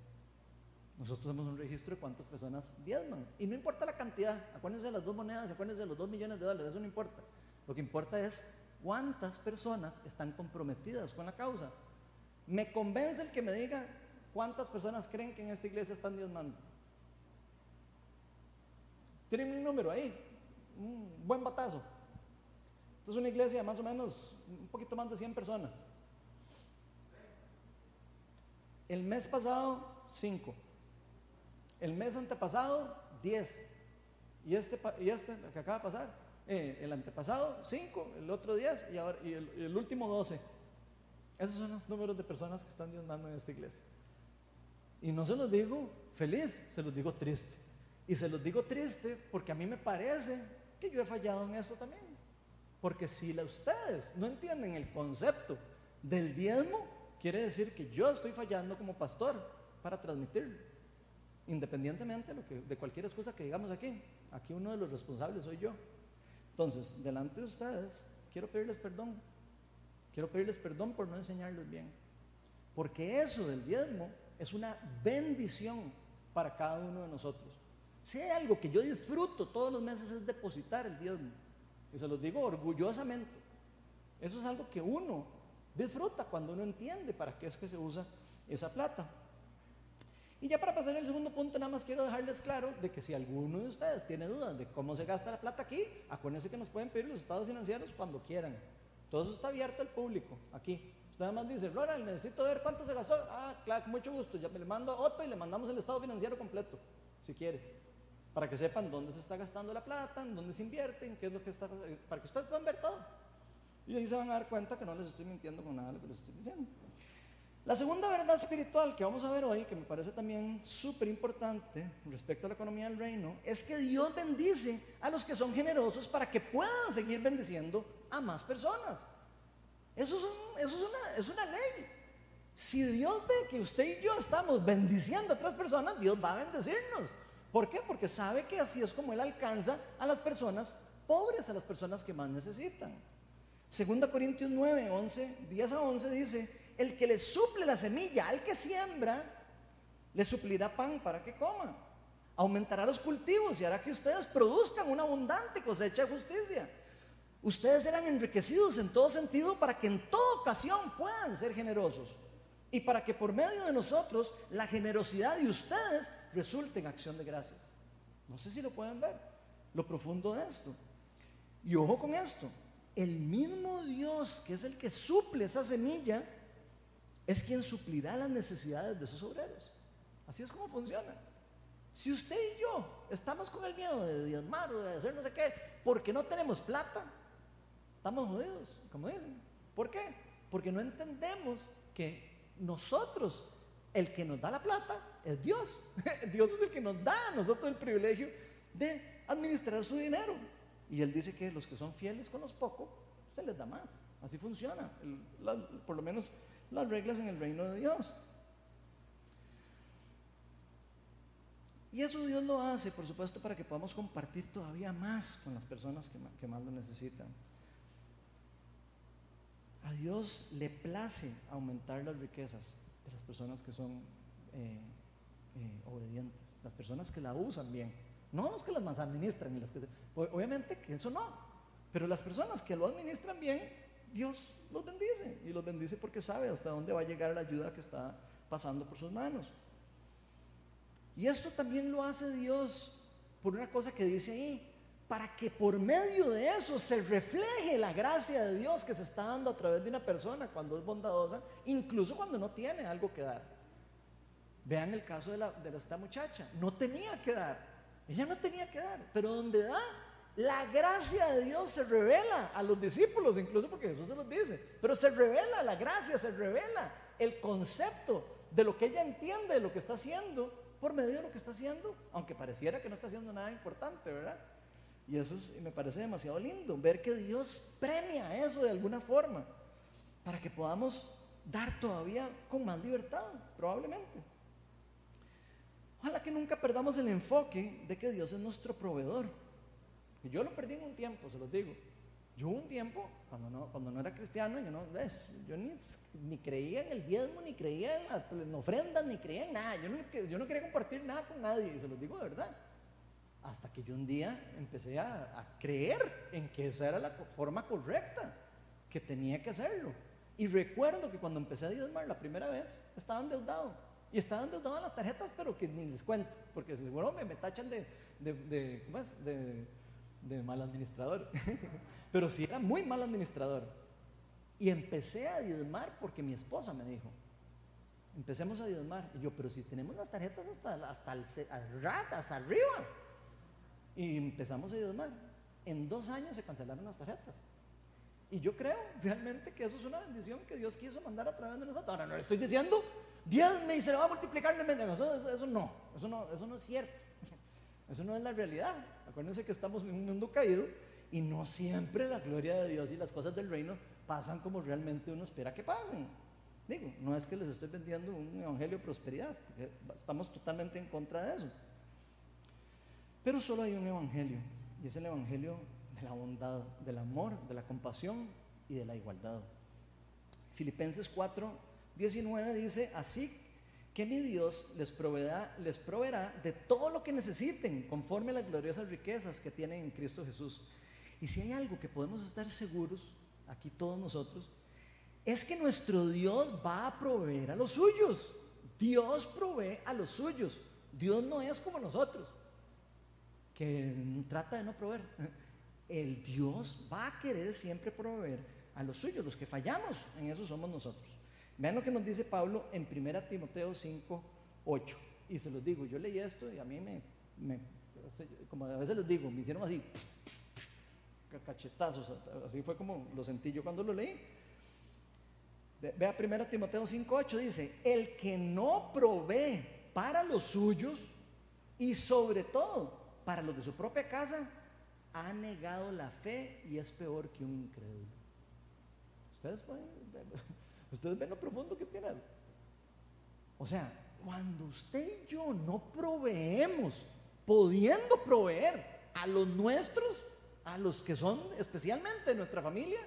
Nosotros tenemos un registro de cuántas personas diezman. Y no importa la cantidad, acuérdense de las dos monedas, acuérdense de los dos millones de dólares, eso no importa. Lo que importa es cuántas personas están comprometidas con la causa. Me convence el que me diga cuántas personas creen que en esta iglesia están diezmando. Tienen un número ahí, un buen batazo. Esta es una iglesia de más o menos un poquito más de 100 personas. El mes pasado, 5. El mes antepasado, 10. Y este, y este que acaba de pasar, eh, el antepasado, 5, el otro 10 y, ahora, y el, último 12. Esos son los números de personas que están diezmando en esta iglesia. Y no se los digo feliz, se los digo triste. Y se los digo triste porque a mí me parece que yo he fallado en esto también. Porque si ustedes no entienden el concepto del diezmo, quiere decir que yo estoy fallando como pastor para transmitirlo. Independientemente de, cualquier excusa que digamos aquí. Aquí uno de los responsables soy yo. Entonces, delante de ustedes, quiero pedirles perdón Quiero pedirles perdón por no enseñarles bien. Porque eso del diezmo es una bendición para cada uno de nosotros. Si hay algo que yo disfruto todos los meses es depositar el diezmo. Y se los digo orgullosamente. Eso es algo que uno disfruta cuando uno entiende para qué es que se usa esa plata. Y ya para pasar al segundo punto, nada más quiero dejarles claro de que si alguno de ustedes tiene dudas de cómo se gasta la plata aquí, acuérdense que nos pueden pedir los estados financieros cuando quieran. Todo eso está abierto al público aquí. Usted además dice, Flora, necesito ver cuánto se gastó. Ah, claro, mucho gusto. Ya me le mando a Otto y le mandamos el estado financiero completo, si quiere. Para que sepan dónde se está gastando la plata, en dónde se invierte, qué es lo que está. Para que ustedes puedan ver todo. Y ahí se van a dar cuenta que no les estoy mintiendo con nada de lo que les estoy diciendo. La segunda verdad espiritual que vamos a ver hoy, que me parece también súper importante respecto a la economía del reino, es que Dios bendice a los que son generosos para que puedan seguir bendiciendo a más personas. Eso es, una, es una ley. Si Dios ve que usted y yo estamos bendiciendo a otras personas, Dios va a bendecirnos. ¿Por qué? Porque sabe que así es como Él alcanza a las personas pobres, a las personas que más necesitan. Segunda Corintios 9, 11, 10 a 11 dice, el que le suple la semilla al que siembra, le suplirá pan para que coma. Aumentará los cultivos y hará que ustedes produzcan una abundante cosecha de justicia. Ustedes serán enriquecidos en todo sentido para que en toda ocasión puedan ser generosos y para que por medio de nosotros la generosidad de ustedes resulte en acción de gracias. No sé si lo pueden ver, lo profundo de esto. Y ojo con esto, el mismo Dios que es el que suple esa semilla es quien suplirá las necesidades de sus obreros. Así es como funciona. Si usted y yo estamos con el miedo de diezmar o de hacer no sé qué, porque no tenemos plata, estamos jodidos, como dicen. ¿Por qué? Porque no entendemos que nosotros, el que nos da la plata, es Dios. Dios es el que nos da a nosotros el privilegio de administrar su dinero. Y Él dice que los que son fieles con los pocos, se les da más. Así funciona. por lo menos las reglas en el reino de Dios. Y eso Dios lo hace, por supuesto, para que podamos compartir todavía más con las personas que, más lo necesitan. A Dios le place aumentar las riquezas de las personas que son eh, eh, obedientes, las personas que la usan bien, no los que las administran. Y las que, obviamente que eso no, pero las personas que lo administran bien, Dios los bendice y los bendice porque sabe hasta dónde va a llegar la ayuda que está pasando por sus manos. Y esto también lo hace Dios por una cosa que dice ahí, para que por medio de eso se refleje la gracia de Dios que se está dando a través de una persona cuando es bondadosa, incluso cuando no tiene algo que dar. Vean el caso de, la, de esta muchacha, no tenía que dar, ella no tenía que dar, pero donde da, la gracia de Dios se revela a los discípulos, incluso porque Jesús se los dice, pero se revela la gracia, se revela el concepto de lo que ella entiende de lo que está haciendo por medio de lo que está haciendo, aunque pareciera que no está haciendo nada importante, ¿verdad? Y eso me parece demasiado lindo, ver que Dios premia eso de alguna forma, para que podamos dar todavía con más libertad, probablemente. Ojalá que nunca perdamos el enfoque de que Dios es nuestro proveedor yo lo perdí en un tiempo, se los digo. Yo un tiempo, cuando no, cuando no era cristiano, yo, no, yo ni, ni creía en el diezmo, ni creía en, ofrendas, ni creía en nada. Yo no, yo no quería compartir nada con nadie, se los digo de verdad. Hasta que yo un día empecé a, a creer en que esa era la forma correcta, que tenía que hacerlo. Y recuerdo que cuando empecé a diezmar la primera vez, estaba endeudado. Y estaba endeudado en las tarjetas, pero que ni les cuento, porque seguro me, me tachan de, de, de, de de mal administrador, pero sí era muy mal administrador. Y empecé a diezmar porque mi esposa me dijo, empecemos a diezmar. Y yo, pero si tenemos las tarjetas hasta, hasta el hasta arriba. Y empezamos a diezmar. En dos años se cancelaron las tarjetas. Y yo creo realmente que eso es una bendición que Dios quiso mandar a través de nosotros. Ahora no le estoy diciendo, Dios me dice, le va a multiplicar. Eso, eso no, eso no, eso no es cierto. Eso no es la realidad. Acuérdense que estamos en un mundo caído y no siempre la gloria de Dios y las cosas del reino pasan como realmente uno espera que pasen. Digo, no es que les estoy vendiendo un evangelio de prosperidad, estamos totalmente en contra de eso. Pero solo hay un evangelio, y es el evangelio de la bondad, del amor, de la compasión y de la igualdad. Filipenses 4, 19 dice, así que mi Dios les proveerá, de todo lo que necesiten conforme a las gloriosas riquezas que tienen en Cristo Jesús. Y si hay algo que podemos estar seguros, aquí todos nosotros, es que nuestro Dios va a proveer a los suyos. Dios provee a los suyos. Dios no es como nosotros, que trata de no proveer. El Dios va a querer siempre proveer a los suyos, los que fallamos en eso somos nosotros. Vean lo que nos dice Pablo en 1 Timoteo 5, 8. Y se los digo, yo leí esto y a mí me, como a veces les digo, me hicieron así, cachetazos, así fue como lo sentí yo cuando lo leí. Vea 1 Timoteo 5:8 dice, el que no provee para los suyos y sobre todo para los de su propia casa, ha negado la fe y es peor que un incrédulo. Ustedes pueden ustedes ven lo profundo que tiene. O sea, cuando usted y yo no proveemos, pudiendo proveer a los nuestros, a los que son especialmente nuestra familia,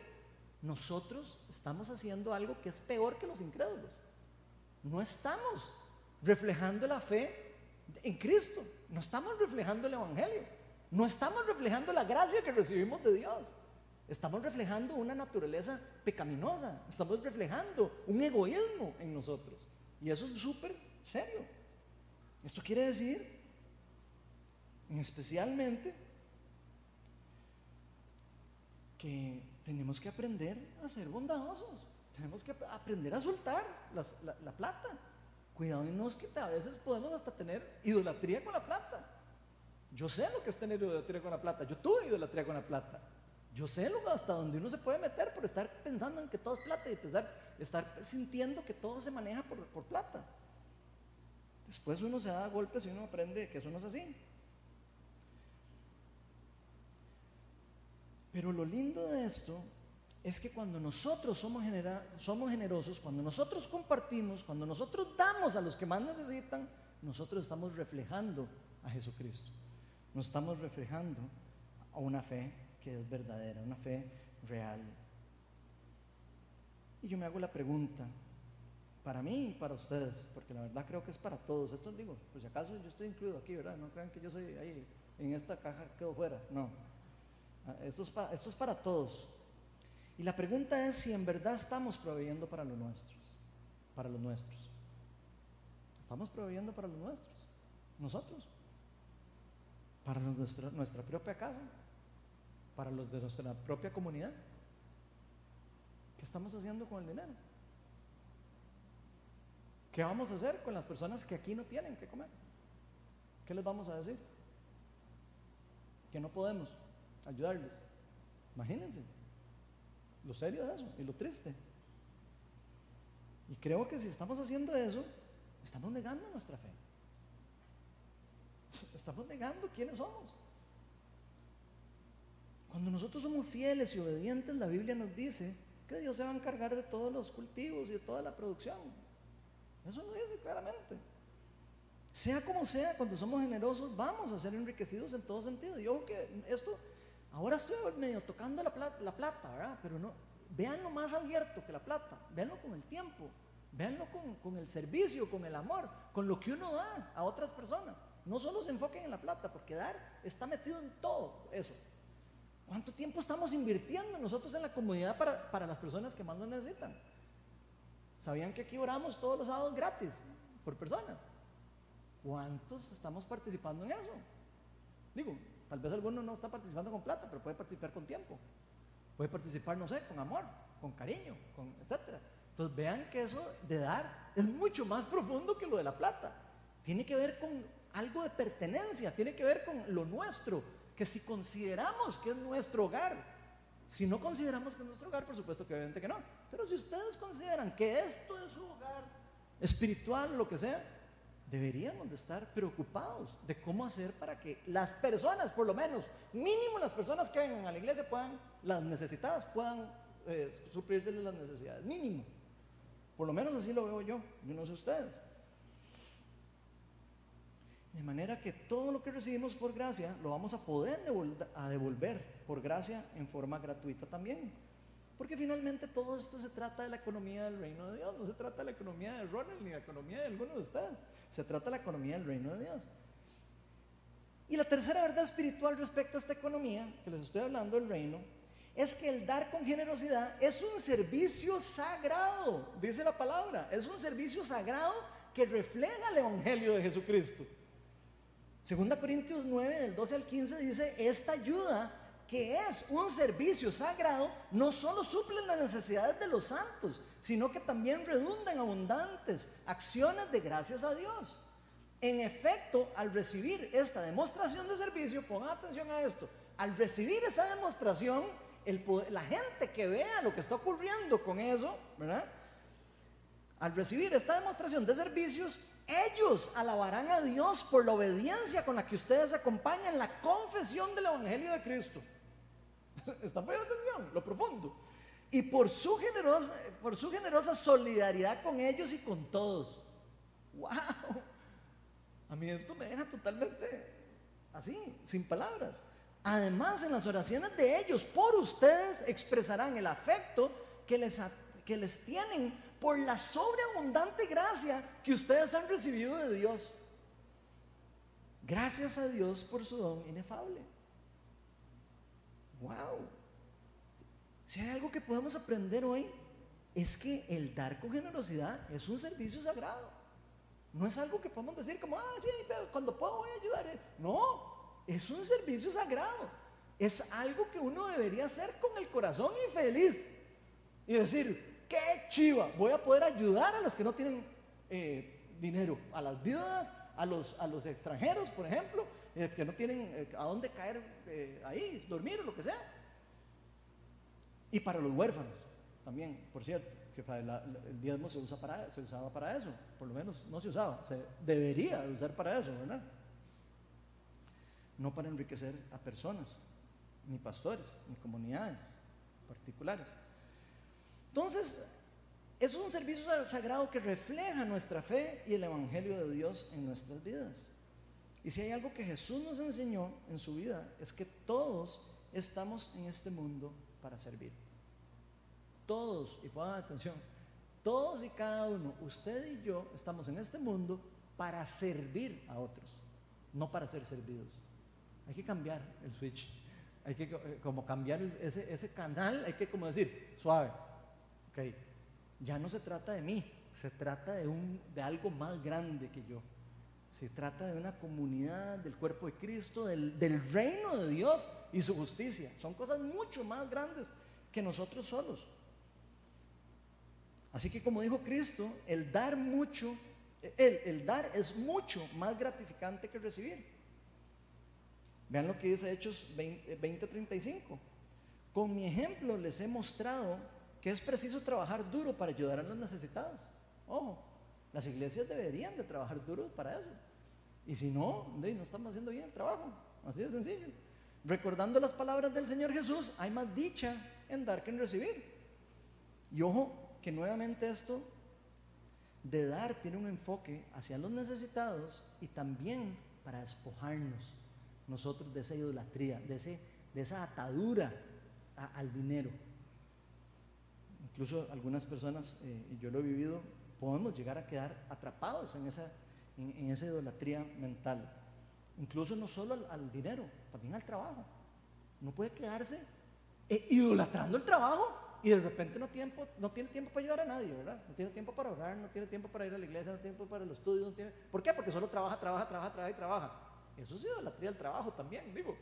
nosotros estamos haciendo algo que es peor que los incrédulos. No estamos reflejando la fe en Cristo, no estamos reflejando el Evangelio, no estamos reflejando la gracia que recibimos de Dios. Estamos reflejando una naturaleza pecaminosa, estamos reflejando un egoísmo en nosotros. Y eso es súper serio. Esto quiere decir, especialmente, que tenemos que aprender a ser bondadosos, tenemos que aprender a soltar la, plata. Cuidado y nos que a veces podemos hasta tener idolatría con la plata. Yo sé lo que es tener idolatría con la plata, yo tuve idolatría con la plata. Yo sé hasta donde uno se puede meter por estar pensando en que todo es plata y estar sintiendo que todo se maneja por, por plata. Después uno se da golpes y uno aprende que eso no es así. Pero lo lindo de esto es que cuando nosotros somos, somos generosos, cuando nosotros compartimos, cuando nosotros damos a los que más necesitan, nosotros estamos reflejando a Jesucristo. Nos estamos reflejando a una fe que es verdadera, una fe real. Y yo me hago la pregunta, para mí y para ustedes, porque la verdad creo que es para todos. Esto digo, pues si acaso yo estoy incluido aquí, ¿verdad? No crean que yo soy ahí, en esta caja quedo fuera, no. Ah, esto es, esto es para todos. Y la pregunta es si en verdad estamos proveyendo para los nuestros, para los nuestros. ¿Estamos proveyendo para los nuestros? ¿Nosotros? ¿Para nuestra propia casa? ¿Para los de nuestra propia comunidad? ¿Qué estamos haciendo con el dinero? ¿Qué vamos a hacer con las personas que aquí no tienen que comer? ¿Qué les vamos a decir? Que no podemos ayudarles. Imagínense lo serio de eso y lo triste. Y creo que si estamos haciendo eso, estamos negando nuestra fe. Estamos negando quiénes somos. Cuando nosotros somos fieles y obedientes, la Biblia nos dice que Dios se va a encargar de todos los cultivos y de toda la producción. Eso lo dice claramente. Sea como sea, cuando somos generosos, vamos a ser enriquecidos en todo sentido. Yo creo que esto Ahora estoy medio tocando la plata, la plata, ¿verdad? Pero no, véanlo más abierto que la plata, véanlo con el tiempo, véanlo con, con, el servicio, con el amor, con lo que uno da a otras personas. No solo se enfoquen en la plata, porque dar está metido en todo eso. ¿Cuánto tiempo estamos invirtiendo nosotros en la comunidad para, para las personas que más nos necesitan? ¿Sabían que aquí oramos todos los sábados gratis por personas? ¿Cuántos estamos participando en eso? Digo, Tal vez alguno no está participando con plata, pero puede participar con tiempo. Puede participar, no sé, con amor, con cariño, con etcétera. Entonces vean que eso de dar es mucho más profundo que lo de la plata. Tiene que ver con algo de pertenencia, tiene que ver con lo nuestro, que si consideramos que es nuestro hogar, si no consideramos que es nuestro hogar, por supuesto que obviamente que no, pero si ustedes consideran que esto es su hogar espiritual, lo que sea, deberíamos de estar preocupados de cómo hacer para que las personas, por lo menos, mínimo las personas que vengan a la iglesia puedan, las necesitadas puedan eh, las necesidades, mínimo. Por lo menos así lo veo yo, yo no sé ustedes. De manera que todo lo que recibimos por gracia lo vamos a poder a devolver por gracia en forma gratuita también. Porque finalmente todo esto se trata de la economía del reino de Dios, no se trata de la economía de Ronald ni de la economía de alguno de ustedes, se trata de la economía del reino de Dios. Y la tercera verdad espiritual respecto a esta economía, que les estoy hablando del reino, es que el dar con generosidad es un servicio sagrado, dice la palabra, es un servicio sagrado que refleja el Evangelio de Jesucristo. Segunda Corintios 9, del 12 al 15 dice, esta ayuda que es un servicio sagrado, no solo suple las necesidades de los santos, sino que también redunda en abundantes acciones de gracias a Dios. En efecto, al recibir esta demostración de servicio, pongan atención a esto, al recibir esa demostración, la gente que vea lo que está ocurriendo con eso. Al recibir esta demostración de servicios, ellos alabarán a Dios por la obediencia con la que ustedes acompañan la confesión del Evangelio de Cristo. ¿Están poniendo atención? Lo profundo. Y por su, generosa, por su generosa solidaridad con ellos y con todos. ¡Wow! A mí esto me deja totalmente así, sin palabras. Además, en las oraciones de ellos por ustedes expresarán el afecto que les, que les tienen por la sobreabundante gracia que ustedes han recibido de Dios. Gracias a Dios por su don inefable. Wow. Si hay algo que podemos aprender hoy, es que el dar con generosidad es un servicio sagrado. No es algo que podemos decir como, ah, sí, cuando puedo voy a ayudar. No, es un servicio sagrado. Es algo que uno debería hacer con el corazón y feliz. Y decir, qué chiva, voy a poder ayudar a los que no tienen eh, dinero, a las viudas, a los, a los extranjeros, por ejemplo, eh, que no tienen eh, a dónde caer ahí, dormir o lo que sea. Y para los huérfanos también, por cierto que el diezmo se, usa para, se usaba para eso, por lo menos no se usaba, se debería usar para eso, ¿verdad? No para enriquecer a personas, ni pastores, ni comunidades particulares. Entonces, es un servicio sagrado que refleja nuestra fe y el Evangelio de Dios en nuestras vidas. Y si hay algo que Jesús nos enseñó en su vida, es que todos estamos en este mundo para servir todos, y pongan atención, todos y cada uno, usted y yo, estamos en este mundo para servir a otros, no para ser servidos. Hay que cambiar el switch, hay que eh, como cambiar ese, canal, hay que como decir, suave, ok, ya no se trata de mí, se trata de, un, de algo más grande que yo. Se trata de una comunidad del cuerpo de Cristo, del, del, reino de Dios y su justicia. Son cosas mucho más grandes que nosotros solos. Así que como dijo Cristo, el dar mucho, el, el dar es mucho más gratificante que recibir. Vean lo que dice Hechos 20:35. Con mi ejemplo les he mostrado que es preciso trabajar duro para ayudar a los necesitados. Ojo, las iglesias deberían de trabajar duro para eso. Y si no, no estamos haciendo bien el trabajo. Así de sencillo. Recordando las palabras del Señor Jesús, hay más dicha en dar que en recibir. Y ojo, que nuevamente esto de dar tiene un enfoque hacia los necesitados y también para despojarnos nosotros de esa idolatría, de, esa atadura al dinero. Incluso algunas personas, eh, y yo lo he vivido, podemos llegar a quedar atrapados en esa, en, esa idolatría mental. Incluso no solo al, dinero, también al trabajo. No puede quedarse eh, idolatrando el trabajo y de repente no, tiempo, no tiene tiempo para ayudar a nadie, ¿verdad? No tiene tiempo para orar, no tiene tiempo para ir a la iglesia, no tiene tiempo para el estudio, no tiene... ¿Por qué? Porque solo trabaja, trabaja, trabaja, trabaja y trabaja. Eso es idolatría del trabajo también, digo.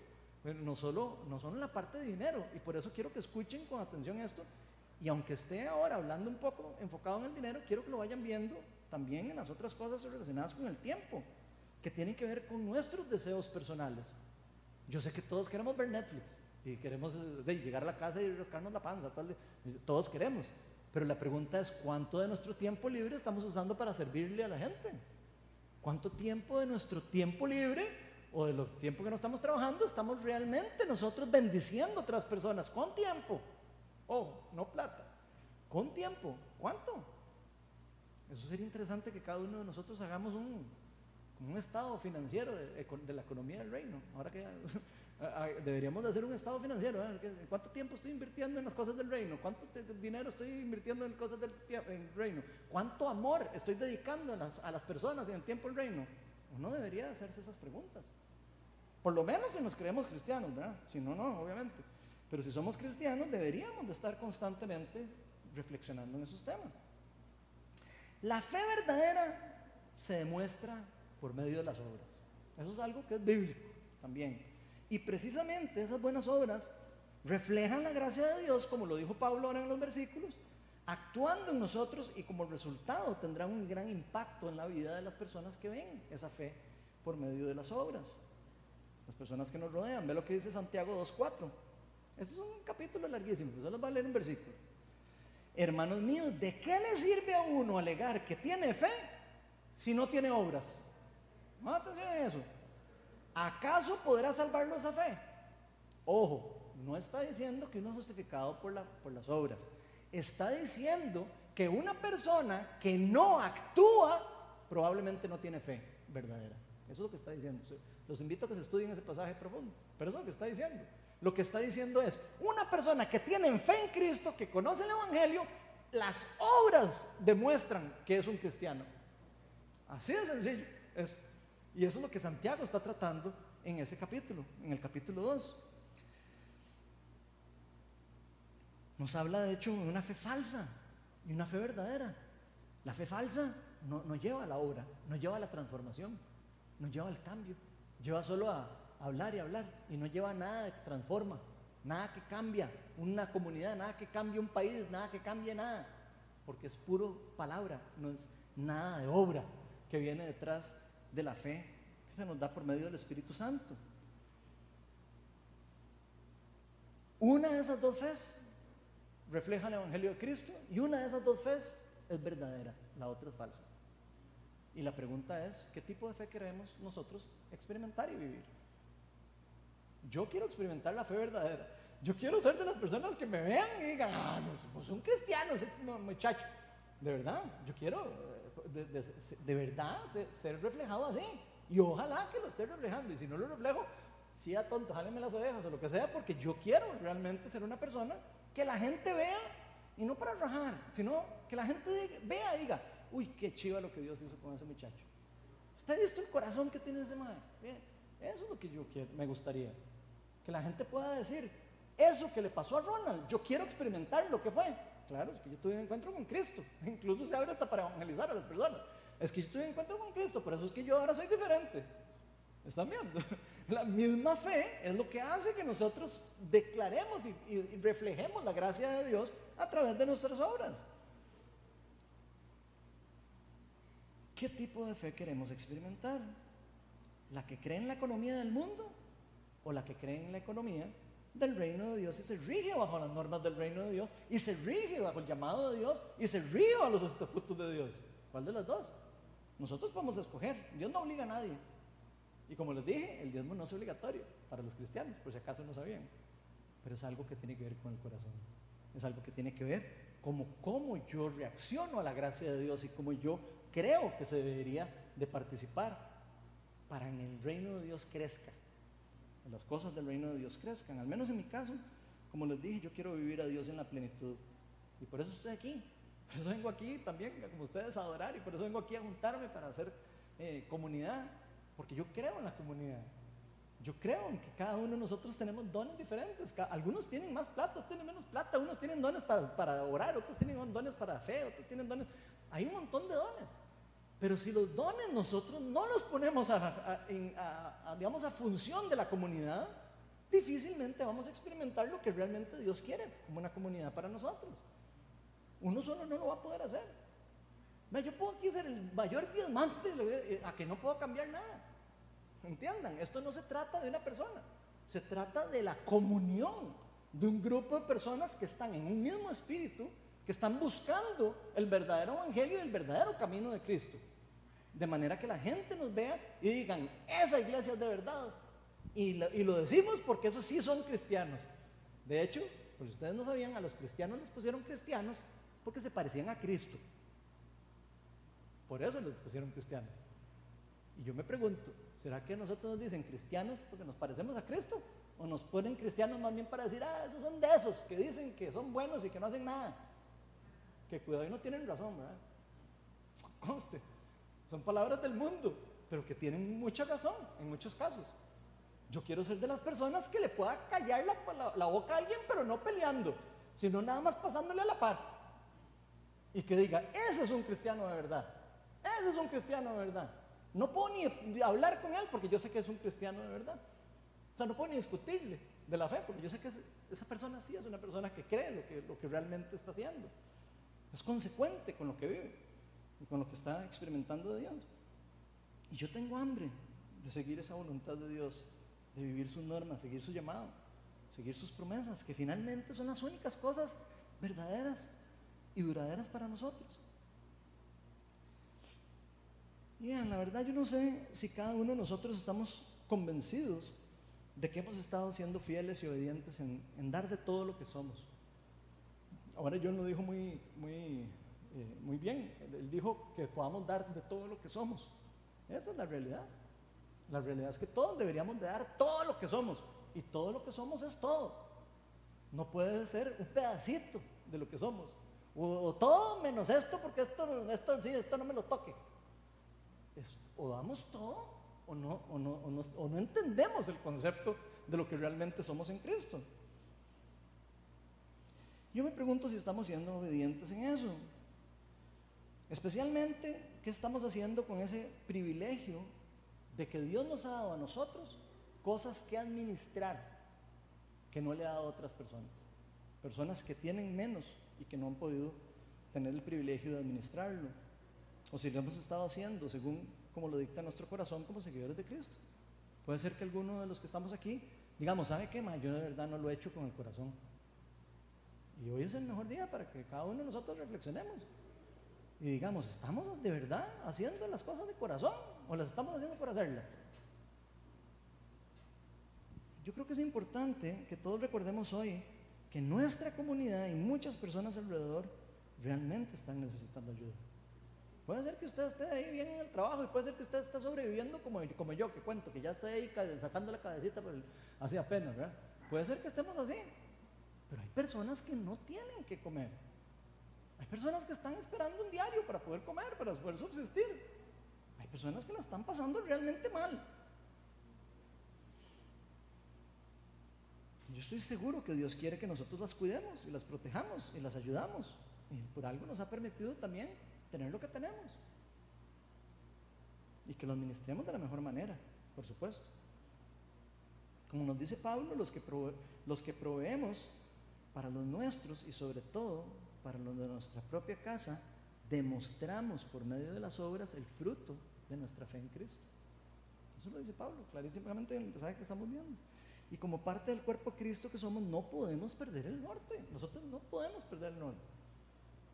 no solo, no solo en la parte de dinero, y por eso quiero que escuchen con atención esto, y aunque esté ahora hablando un poco enfocado en el dinero, quiero que lo vayan viendo también en las otras cosas relacionadas con el tiempo, que tienen que ver con nuestros deseos personales. Yo sé que todos queremos ver Netflix, y queremos eh, llegar a la casa y rascarnos la panza, todos queremos. Pero la pregunta es, ¿cuánto de nuestro tiempo libre estamos usando para servirle a la gente? ¿Cuánto tiempo de nuestro tiempo libre o de los tiempos que no estamos trabajando estamos realmente nosotros bendiciendo a otras personas? ¿Con tiempo? Oh, no plata. ¿Con tiempo? ¿Cuánto? Eso sería interesante que cada uno de nosotros hagamos un, estado financiero de, la economía del reino. Ahora que deberíamos de hacer un estado financiero. ¿eh? ¿Cuánto tiempo estoy invirtiendo en las cosas del reino? ¿Cuánto dinero estoy invirtiendo en cosas del reino? ¿Cuánto amor estoy dedicando a las, personas en el tiempo del reino? Uno debería hacerse esas preguntas. Por lo menos si nos creemos cristianos, ¿verdad? Si no, no, obviamente. Pero si somos cristianos, deberíamos de estar constantemente reflexionando en esos temas. La fe verdadera se demuestra por medio de las obras. Eso es algo que es bíblico también. Y precisamente esas buenas obras reflejan la gracia de Dios, como lo dijo Pablo ahora en los versículos, actuando en nosotros y como resultado tendrán un gran impacto en la vida de las personas que ven esa fe por medio de las obras. Las personas que nos rodean. Ve lo que dice Santiago 2.4. Este es un capítulo larguísimo, solo va a leer un versículo. Hermanos míos, ¿de qué le sirve a uno alegar que tiene fe si no tiene obras? No atención a eso. ¿Acaso podrá salvarlo esa fe? Ojo, no está diciendo que uno es justificado por, por las obras. Está diciendo que una persona que no actúa probablemente no tiene fe verdadera. Eso es lo que está diciendo. Los invito a que se estudien ese pasaje profundo. Pero eso es lo que está diciendo. Lo que está diciendo es, una persona que tiene fe en Cristo, que conoce el Evangelio, las obras demuestran que es un cristiano. Así de sencillo. Es, y eso es lo que Santiago está tratando en ese capítulo, en el capítulo 2. Nos habla de hecho de una fe falsa y una fe verdadera. La fe falsa no, no lleva a la obra, no lleva a la transformación, no lleva al cambio, lleva solo a hablar y hablar y no lleva nada que transforma, nada que cambia una comunidad, nada que cambie un país, nada que cambie nada, porque es puro palabra, no es nada de obra que viene detrás de la fe que se nos da por medio del Espíritu Santo. Una de esas dos fes refleja el Evangelio de Cristo y una de esas dos fes es verdadera, la otra es falsa. Y la pregunta es, ¿qué tipo de fe queremos nosotros experimentar y vivir? Yo quiero experimentar la fe verdadera. Yo quiero ser de las personas que me vean y digan, ah, no, pues son cristianos, muchacho. De verdad, yo quiero eh, de, verdad ser, reflejado así. Y ojalá que lo esté reflejando. Y si no lo reflejo, sea tonto, jáleme las orejas o lo que sea, porque yo quiero realmente ser una persona que la gente vea, y no para rajar, sino que la gente vea y diga, uy, qué chiva lo que Dios hizo con ese muchacho. ¿Usted ha visto el corazón que tiene ese madre? Eso es lo que yo quiero, me gustaría. Que la gente pueda decir, eso que le pasó a Ronald, yo quiero experimentar lo que fue. Claro, es que yo tuve un encuentro con Cristo. Incluso se abre hasta para evangelizar a las personas. Es que yo tuve un encuentro con Cristo, por eso es que yo ahora soy diferente. ¿Están viendo? La misma fe es lo que hace que nosotros declaremos y, reflejemos la gracia de Dios a través de nuestras obras. ¿Qué tipo de fe queremos experimentar? ¿La que cree en la economía del mundo o la que cree en la economía del reino de Dios y se rige bajo las normas del reino de Dios y se rige bajo el llamado de Dios y se rige bajo los estatutos de Dios? ¿Cuál de las dos? Nosotros podemos escoger, Dios no obliga a nadie. Y como les dije, el diezmo no es obligatorio para los cristianos, por si acaso no sabían. Pero es algo que tiene que ver con el corazón. Es algo que tiene que ver como cómo yo reacciono a la gracia de Dios y cómo yo creo que se debería de participar para que el reino de Dios crezca, las cosas del reino de Dios crezcan. Al menos en mi caso, como les dije, yo quiero vivir a Dios en la plenitud. Y por eso estoy aquí. Por eso vengo aquí también, como ustedes, a adorar. Y por eso vengo aquí a juntarme para hacer eh, comunidad. Porque yo creo en la comunidad. Yo creo en que cada uno de nosotros tenemos dones diferentes. Algunos tienen más plata, otros tienen menos plata. Unos tienen dones para, para orar, otros tienen dones para fe, otros tienen dones. Hay un montón de dones. Pero si los dones nosotros no los ponemos a, digamos, a función de la comunidad, difícilmente vamos a experimentar lo que realmente Dios quiere como una comunidad para nosotros. Uno solo no lo va a poder hacer. Yo puedo aquí ser el mayor diamante eh, a que no puedo cambiar nada. Entiendan, esto no se trata de una persona, se trata de la comunión de un grupo de personas que están en un mismo espíritu, que están buscando el verdadero evangelio y el verdadero camino de Cristo. De manera que la gente nos vea y digan, esa iglesia es de verdad. Y lo, y lo decimos porque esos sí son cristianos. De hecho, pues ustedes no sabían, a los cristianos les pusieron cristianos porque se parecían a Cristo. Por eso les pusieron cristianos. Y yo me pregunto, ¿será que nosotros nos dicen cristianos porque nos parecemos a Cristo? ¿O nos ponen cristianos más bien para decir, ah, esos son de esos que dicen que son buenos y que no hacen nada? Que cuidado y no tienen razón, ¿verdad? Conste, son palabras del mundo, pero que tienen mucha razón en muchos casos. Yo quiero ser de las personas que le pueda callar la, boca a alguien, pero no peleando, sino nada más pasándole a la par. Y que diga, ese es un cristiano de verdad. Ese es un cristiano de verdad. No puedo ni hablar con él porque yo sé que es un cristiano de verdad. O sea, no puedo ni discutirle. de la fe, porque yo sé que esa persona sí es una persona que cree lo que, lo que realmente está haciendo. Es consecuente con lo que vive con lo que está experimentando de Dios. Y yo tengo hambre de seguir esa voluntad de Dios, de vivir sus normas, seguir su llamado, seguir sus promesas, que finalmente son las únicas cosas verdaderas y duraderas para nosotros. Y la verdad yo no sé si cada uno de nosotros estamos convencidos de que hemos estado siendo fieles y obedientes en, dar de todo lo que somos. Ahora yo lo dijo muy, muy, eh, muy bien. Él dijo que podamos dar de todo lo que somos. Esa es la realidad. La realidad es que todos deberíamos de dar todo lo que somos. Y todo lo que somos es todo. No puede ser un pedacito de lo que somos. O, todo menos esto, porque esto, esto sí, esto no me lo toque. o damos todo o no, o, no, o, no, o no entendemos el concepto de lo que realmente somos en Cristo. Yo me pregunto si estamos siendo obedientes en eso. Especialmente, ¿qué estamos haciendo con ese privilegio de que Dios nos ha dado a nosotros cosas que administrar que no le ha dado a otras personas? Personas que tienen menos y que no han podido tener el privilegio de administrarlo. O si lo hemos estado haciendo según como lo dicta nuestro corazón como seguidores de Cristo. Puede ser que alguno de los que estamos aquí digamos, ¿sabe qué? Ma? Yo de verdad no lo he hecho con el corazón. Y hoy es el mejor día para que cada uno de nosotros reflexionemos y digamos, ¿estamos de verdad haciendo las cosas de corazón o las estamos haciendo por hacerlas? Yo creo que es importante que todos recordemos hoy que nuestra comunidad y muchas personas alrededor realmente están necesitando ayuda. Puede ser que usted esté ahí bien en el trabajo y puede ser que usted esté sobreviviendo como, como yo, que cuento, que ya estoy ahí sacando la cabecita así apenas, ¿verdad? Puede ser que estemos así, pero hay personas que no tienen que comer. Hay personas que están esperando un diario para poder comer, para poder subsistir. Hay personas que la están pasando realmente mal. Yo estoy seguro que Dios quiere que nosotros las cuidemos y las protejamos y las ayudamos. Y por algo nos ha permitido también tener lo que tenemos. Y que lo administremos de la mejor manera, por supuesto. Como nos dice Pablo, los que, los que proveemos para los nuestros y sobre todo para los de nuestra propia casa, demostramos por medio de las obras el fruto de nuestra fe en Cristo. Eso lo dice Pablo, clarísimamente en el mensaje que estamos viendo. Y como parte del cuerpo de Cristo que somos, no podemos perder el norte. Nosotros no podemos perder el norte.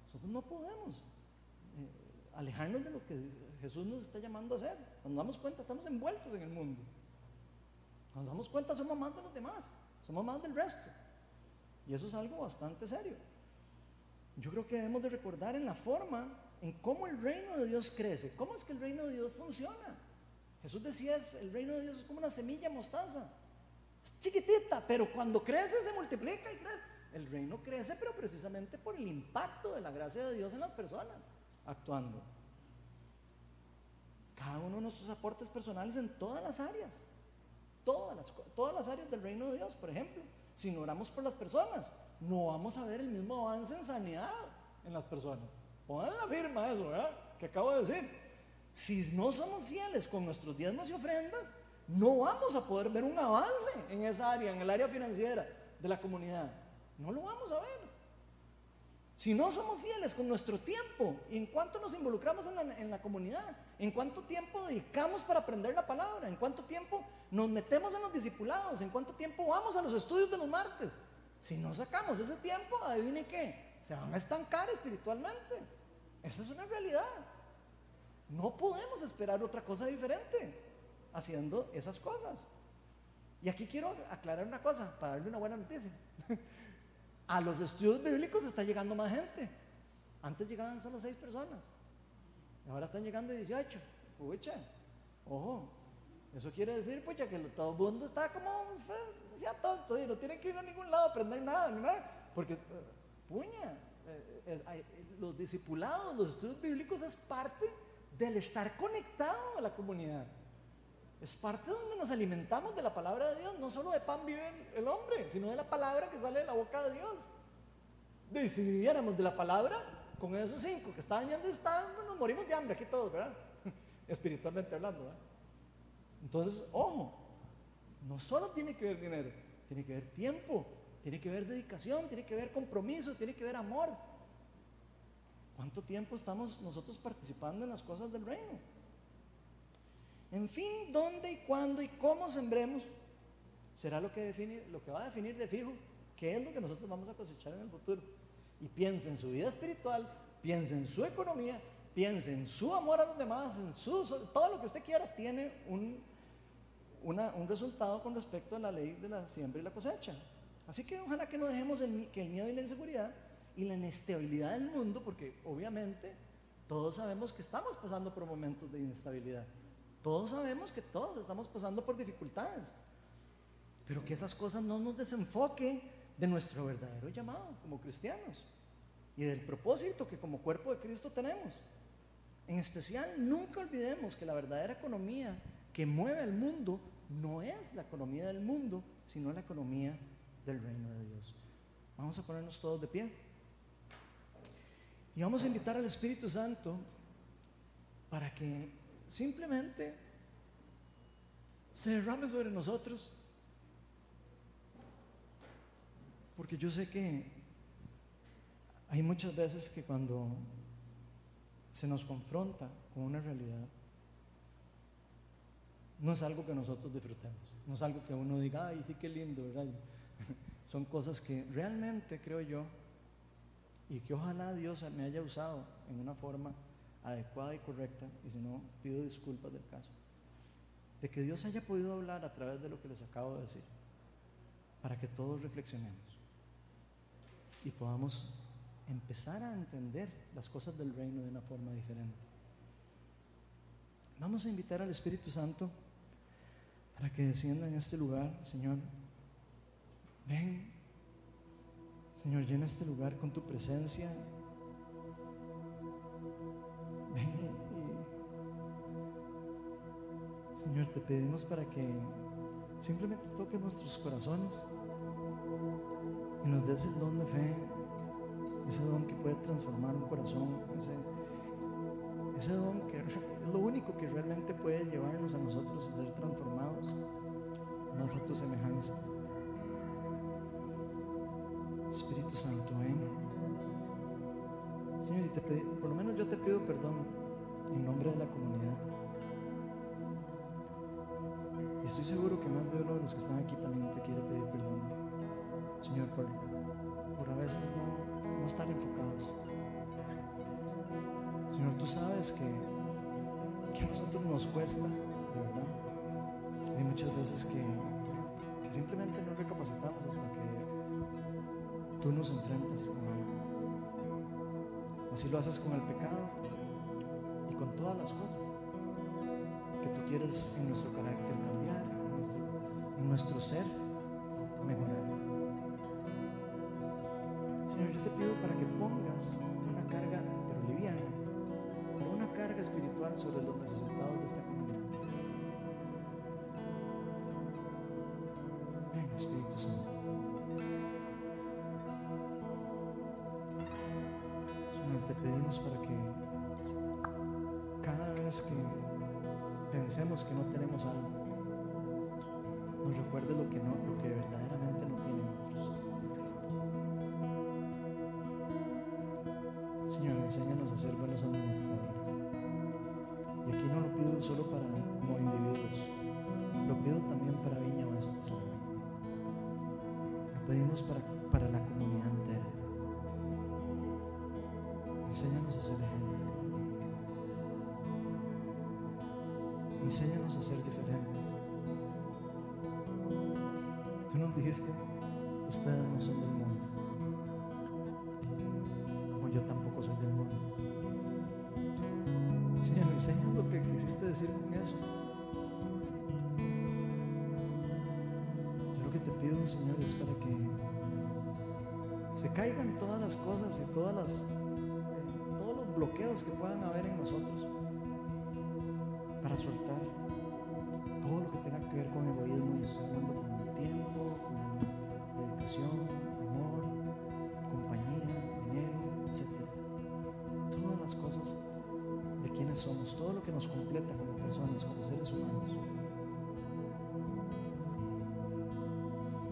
Nosotros no podemos eh, alejarnos de lo que Jesús nos está llamando a hacer. Cuando nos damos cuenta, estamos envueltos en el mundo. Cuando nos damos cuenta, somos más de los demás, somos más del resto. Y eso es algo bastante serio. Yo creo que debemos de recordar en la forma, en cómo el reino de Dios crece. ¿Cómo es que el reino de Dios funciona? Jesús decía, el reino de Dios es como una semilla mostaza. Es chiquitita, pero cuando crece se multiplica y crece. El reino crece, pero precisamente por el impacto de la gracia de Dios en las personas actuando. Cada uno de nuestros aportes personales en todas las áreas. Todas las, todas las áreas del reino de Dios, por ejemplo. Si no oramos por las personas, no vamos a ver el mismo avance en sanidad en las personas. Pongan la firma eso, ¿verdad? Que acabo de decir. Si no somos fieles con nuestros diezmos y ofrendas, no vamos a poder ver un avance en esa área, en el área financiera de la comunidad. No lo vamos a ver. Si no somos fieles con nuestro tiempo, en cuánto nos involucramos en la, en comunidad, en cuánto tiempo dedicamos para aprender la palabra, en cuánto tiempo nos metemos en los discipulados, en cuánto tiempo vamos a los estudios de los martes, si no sacamos ese tiempo, adivine qué, se van a estancar espiritualmente. Esa es una realidad. No podemos esperar otra cosa diferente haciendo esas cosas. Y aquí quiero aclarar una cosa para darle una buena noticia. A los estudios bíblicos está llegando más gente. Antes llegaban solo seis personas. Ahora están llegando 18. Pucha, ojo. Eso quiere decir, pucha, que todo el mundo está como sea tonto y no tiene que ir a ningún lado a aprender nada, nada. Porque, eh, puña, eh, los discipulados, los estudios bíblicos es parte del estar conectado a la comunidad. Es parte donde nos alimentamos de la palabra de Dios. No solo de pan vive el, hombre, sino de la palabra que sale de la boca de Dios. Y si viviéramos de la palabra, con esos cinco que estaban yendo, estaban, nos morimos de hambre aquí todos, ¿verdad? Espiritualmente hablando, ¿verdad? Entonces, ojo, no solo tiene que ver dinero, tiene que ver tiempo, tiene que ver dedicación, tiene que ver compromiso, tiene que ver amor. ¿Cuánto tiempo estamos nosotros participando en las cosas del reino? En fin, dónde y cuándo y cómo sembremos será lo que, va a definir de fijo qué es lo que nosotros vamos a cosechar en el futuro. Y piense en su vida espiritual, piense en su economía, piense en su amor a los demás, en su, todo lo que usted quiera tiene un, un resultado con respecto a la ley de la siembra y la cosecha. Así que ojalá que no dejemos que el miedo y la inseguridad y la inestabilidad del mundo, porque obviamente todos sabemos que estamos pasando por momentos de inestabilidad. Todos sabemos que todos estamos pasando por dificultades. Pero que esas cosas no nos desenfoquen de nuestro verdadero llamado como cristianos y del propósito que como cuerpo de Cristo tenemos. En especial, nunca olvidemos que la verdadera economía que mueve el mundo no es la economía del mundo, sino la economía del reino de Dios. Vamos a ponernos todos de pie. Y vamos a invitar al Espíritu Santo para que simplemente se derrame sobre nosotros. Porque yo sé que hay muchas veces que cuando se nos confronta con una realidad, no es algo que nosotros disfrutemos, no es algo que uno diga, ay, sí, qué lindo. Son cosas que realmente creo yo, y que ojalá Dios me haya usado en una forma adecuada y correcta, y si no, pido disculpas del caso, de que Dios haya podido hablar a través de lo que les acabo de decir, para que todos reflexionemos y podamos empezar a entender las cosas del reino de una forma diferente. Vamos a invitar al Espíritu Santo para que descienda en este lugar, Señor. Ven, Señor, llena este lugar con tu presencia. Señor, te pedimos para que simplemente toques nuestros corazones y nos des el don de fe, ese don que puede transformar un corazón, ese, ese don que es lo único que realmente puede llevarnos a nosotros a ser transformados más a tu semejanza. Espíritu Santo, ven. Señor, y te por lo menos yo te pido perdón en nombre de la comunidad. Estoy seguro que más de uno de los que están aquí también te quiere pedir perdón. Señor, por, a veces no, estar enfocados. Señor, tú sabes que, que a nosotros nos cuesta, de verdad. Hay muchas veces que, que simplemente no recapacitamos hasta que tú nos enfrentas con algo. Así lo haces con el pecado y con todas las cosas quieres en nuestro carácter cambiar, en nuestro, ser mejorar. Señor, yo te pido para que pongas una carga, pero liviana, pero una carga espiritual sobre los necesitados de esta comunidad. Ven, Espíritu Santo. Señor, te pedimos para que cada vez que pensemos que no tenemos algo, nos recuerde lo que no, lo que verdaderamente no tienen otros. Señor, enséñanos a ser buenos administradores. Y aquí no lo pido solo para como individuos, lo pido también para Viña Oeste, Señor. Lo pedimos para, para Enséñanos a ser diferentes. Tú nos dijiste, ustedes no son del mundo, como yo tampoco soy del mundo. Señor, enséñanos lo que quisiste decir con eso. Yo lo que te pido, Señor, es para que se caigan todas las cosas y todas las, eh, todos los bloqueos que puedan haber en nosotros para soltar todo lo que tenga que ver con egoísmo y estoy hablando con el tiempo, con dedicación, amor, compañía, dinero, etc. Todas las cosas de quienes somos, todo lo que nos completa como personas, como seres humanos.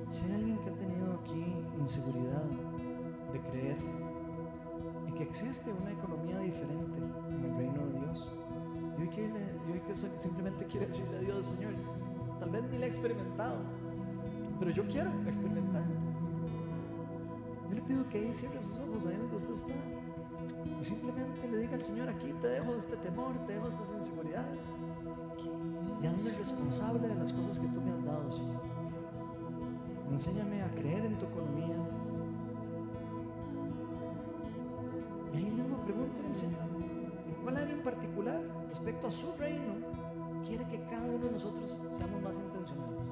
Señor, seguridad de creer en que existe una economía diferente en el reino de Dios. Hoy, quiero, yo que simplemente quiero decirle a Dios, Señor, tal vez ni la he experimentado, pero yo quiero experimentarlo. Yo le pido que ahí cierre sus ojos ahí donde usted está y simplemente le diga al Señor, aquí te dejo este temor, te dejo estas inseguridades y hazme responsable de las cosas que tú me has dado, Señor. Enséñame a creer en tu economía. Y ahí mismo pregúntale, Señor, particular, respecto a su reino, quiere que cada uno de nosotros seamos más intencionales?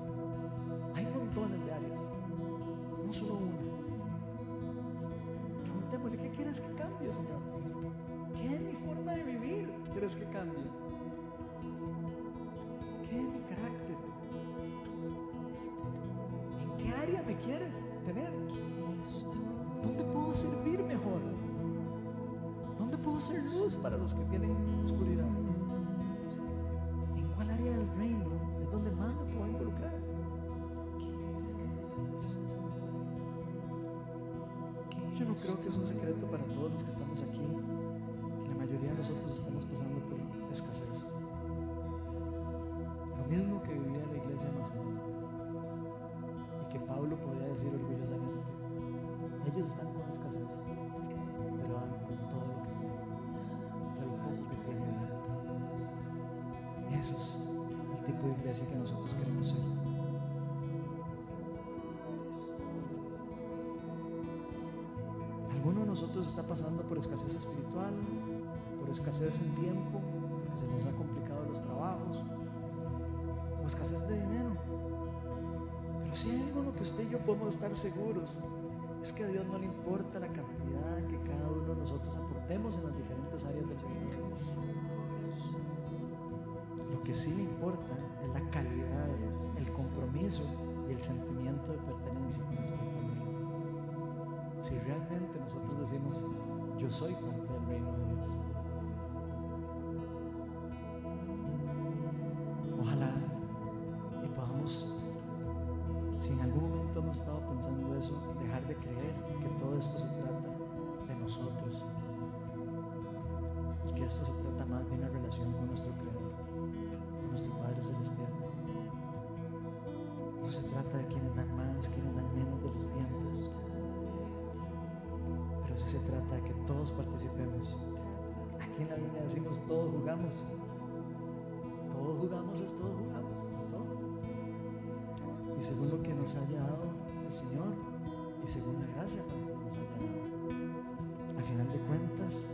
Hay montones de áreas, no solo una. Preguntémosle, ¿qué quieres que cambie, Señor? ¿Qué es mi forma de vivir quieres que cambie? ¿Qué es mi carácter? ¿En qué área me quieres tener? ¿Dónde puedo servir mejor? ¿Dónde puedo ser luz para los que tienen oscuridad? ¿En cuál área del reino es donde más me puedo involucrar? Yo no creo que es un secreto para todos los que estamos aquí, tipo de iglesia que nosotros queremos ser. Alguno de nosotros está pasando por escasez espiritual, por escasez en tiempo, se nos ha complicado los trabajos, o escasez de dinero. Pero si hay algo en lo que usted y yo podemos estar seguros, es que a Dios no le importa la cantidad que cada uno de nosotros aportemos en las diferentes áreas del reino. Lo que sí le importa es la calidad, el compromiso y el sentimiento de pertenencia con al reino. Si realmente nosotros decimos, yo soy parte del reino de Dios. Todos participemos. Aquí en la línea decimos todos jugamos. Todos jugamos es todos jugamos. Y según lo que nos haya dado el Señor y según la gracia que nos haya dado. A final de cuentas,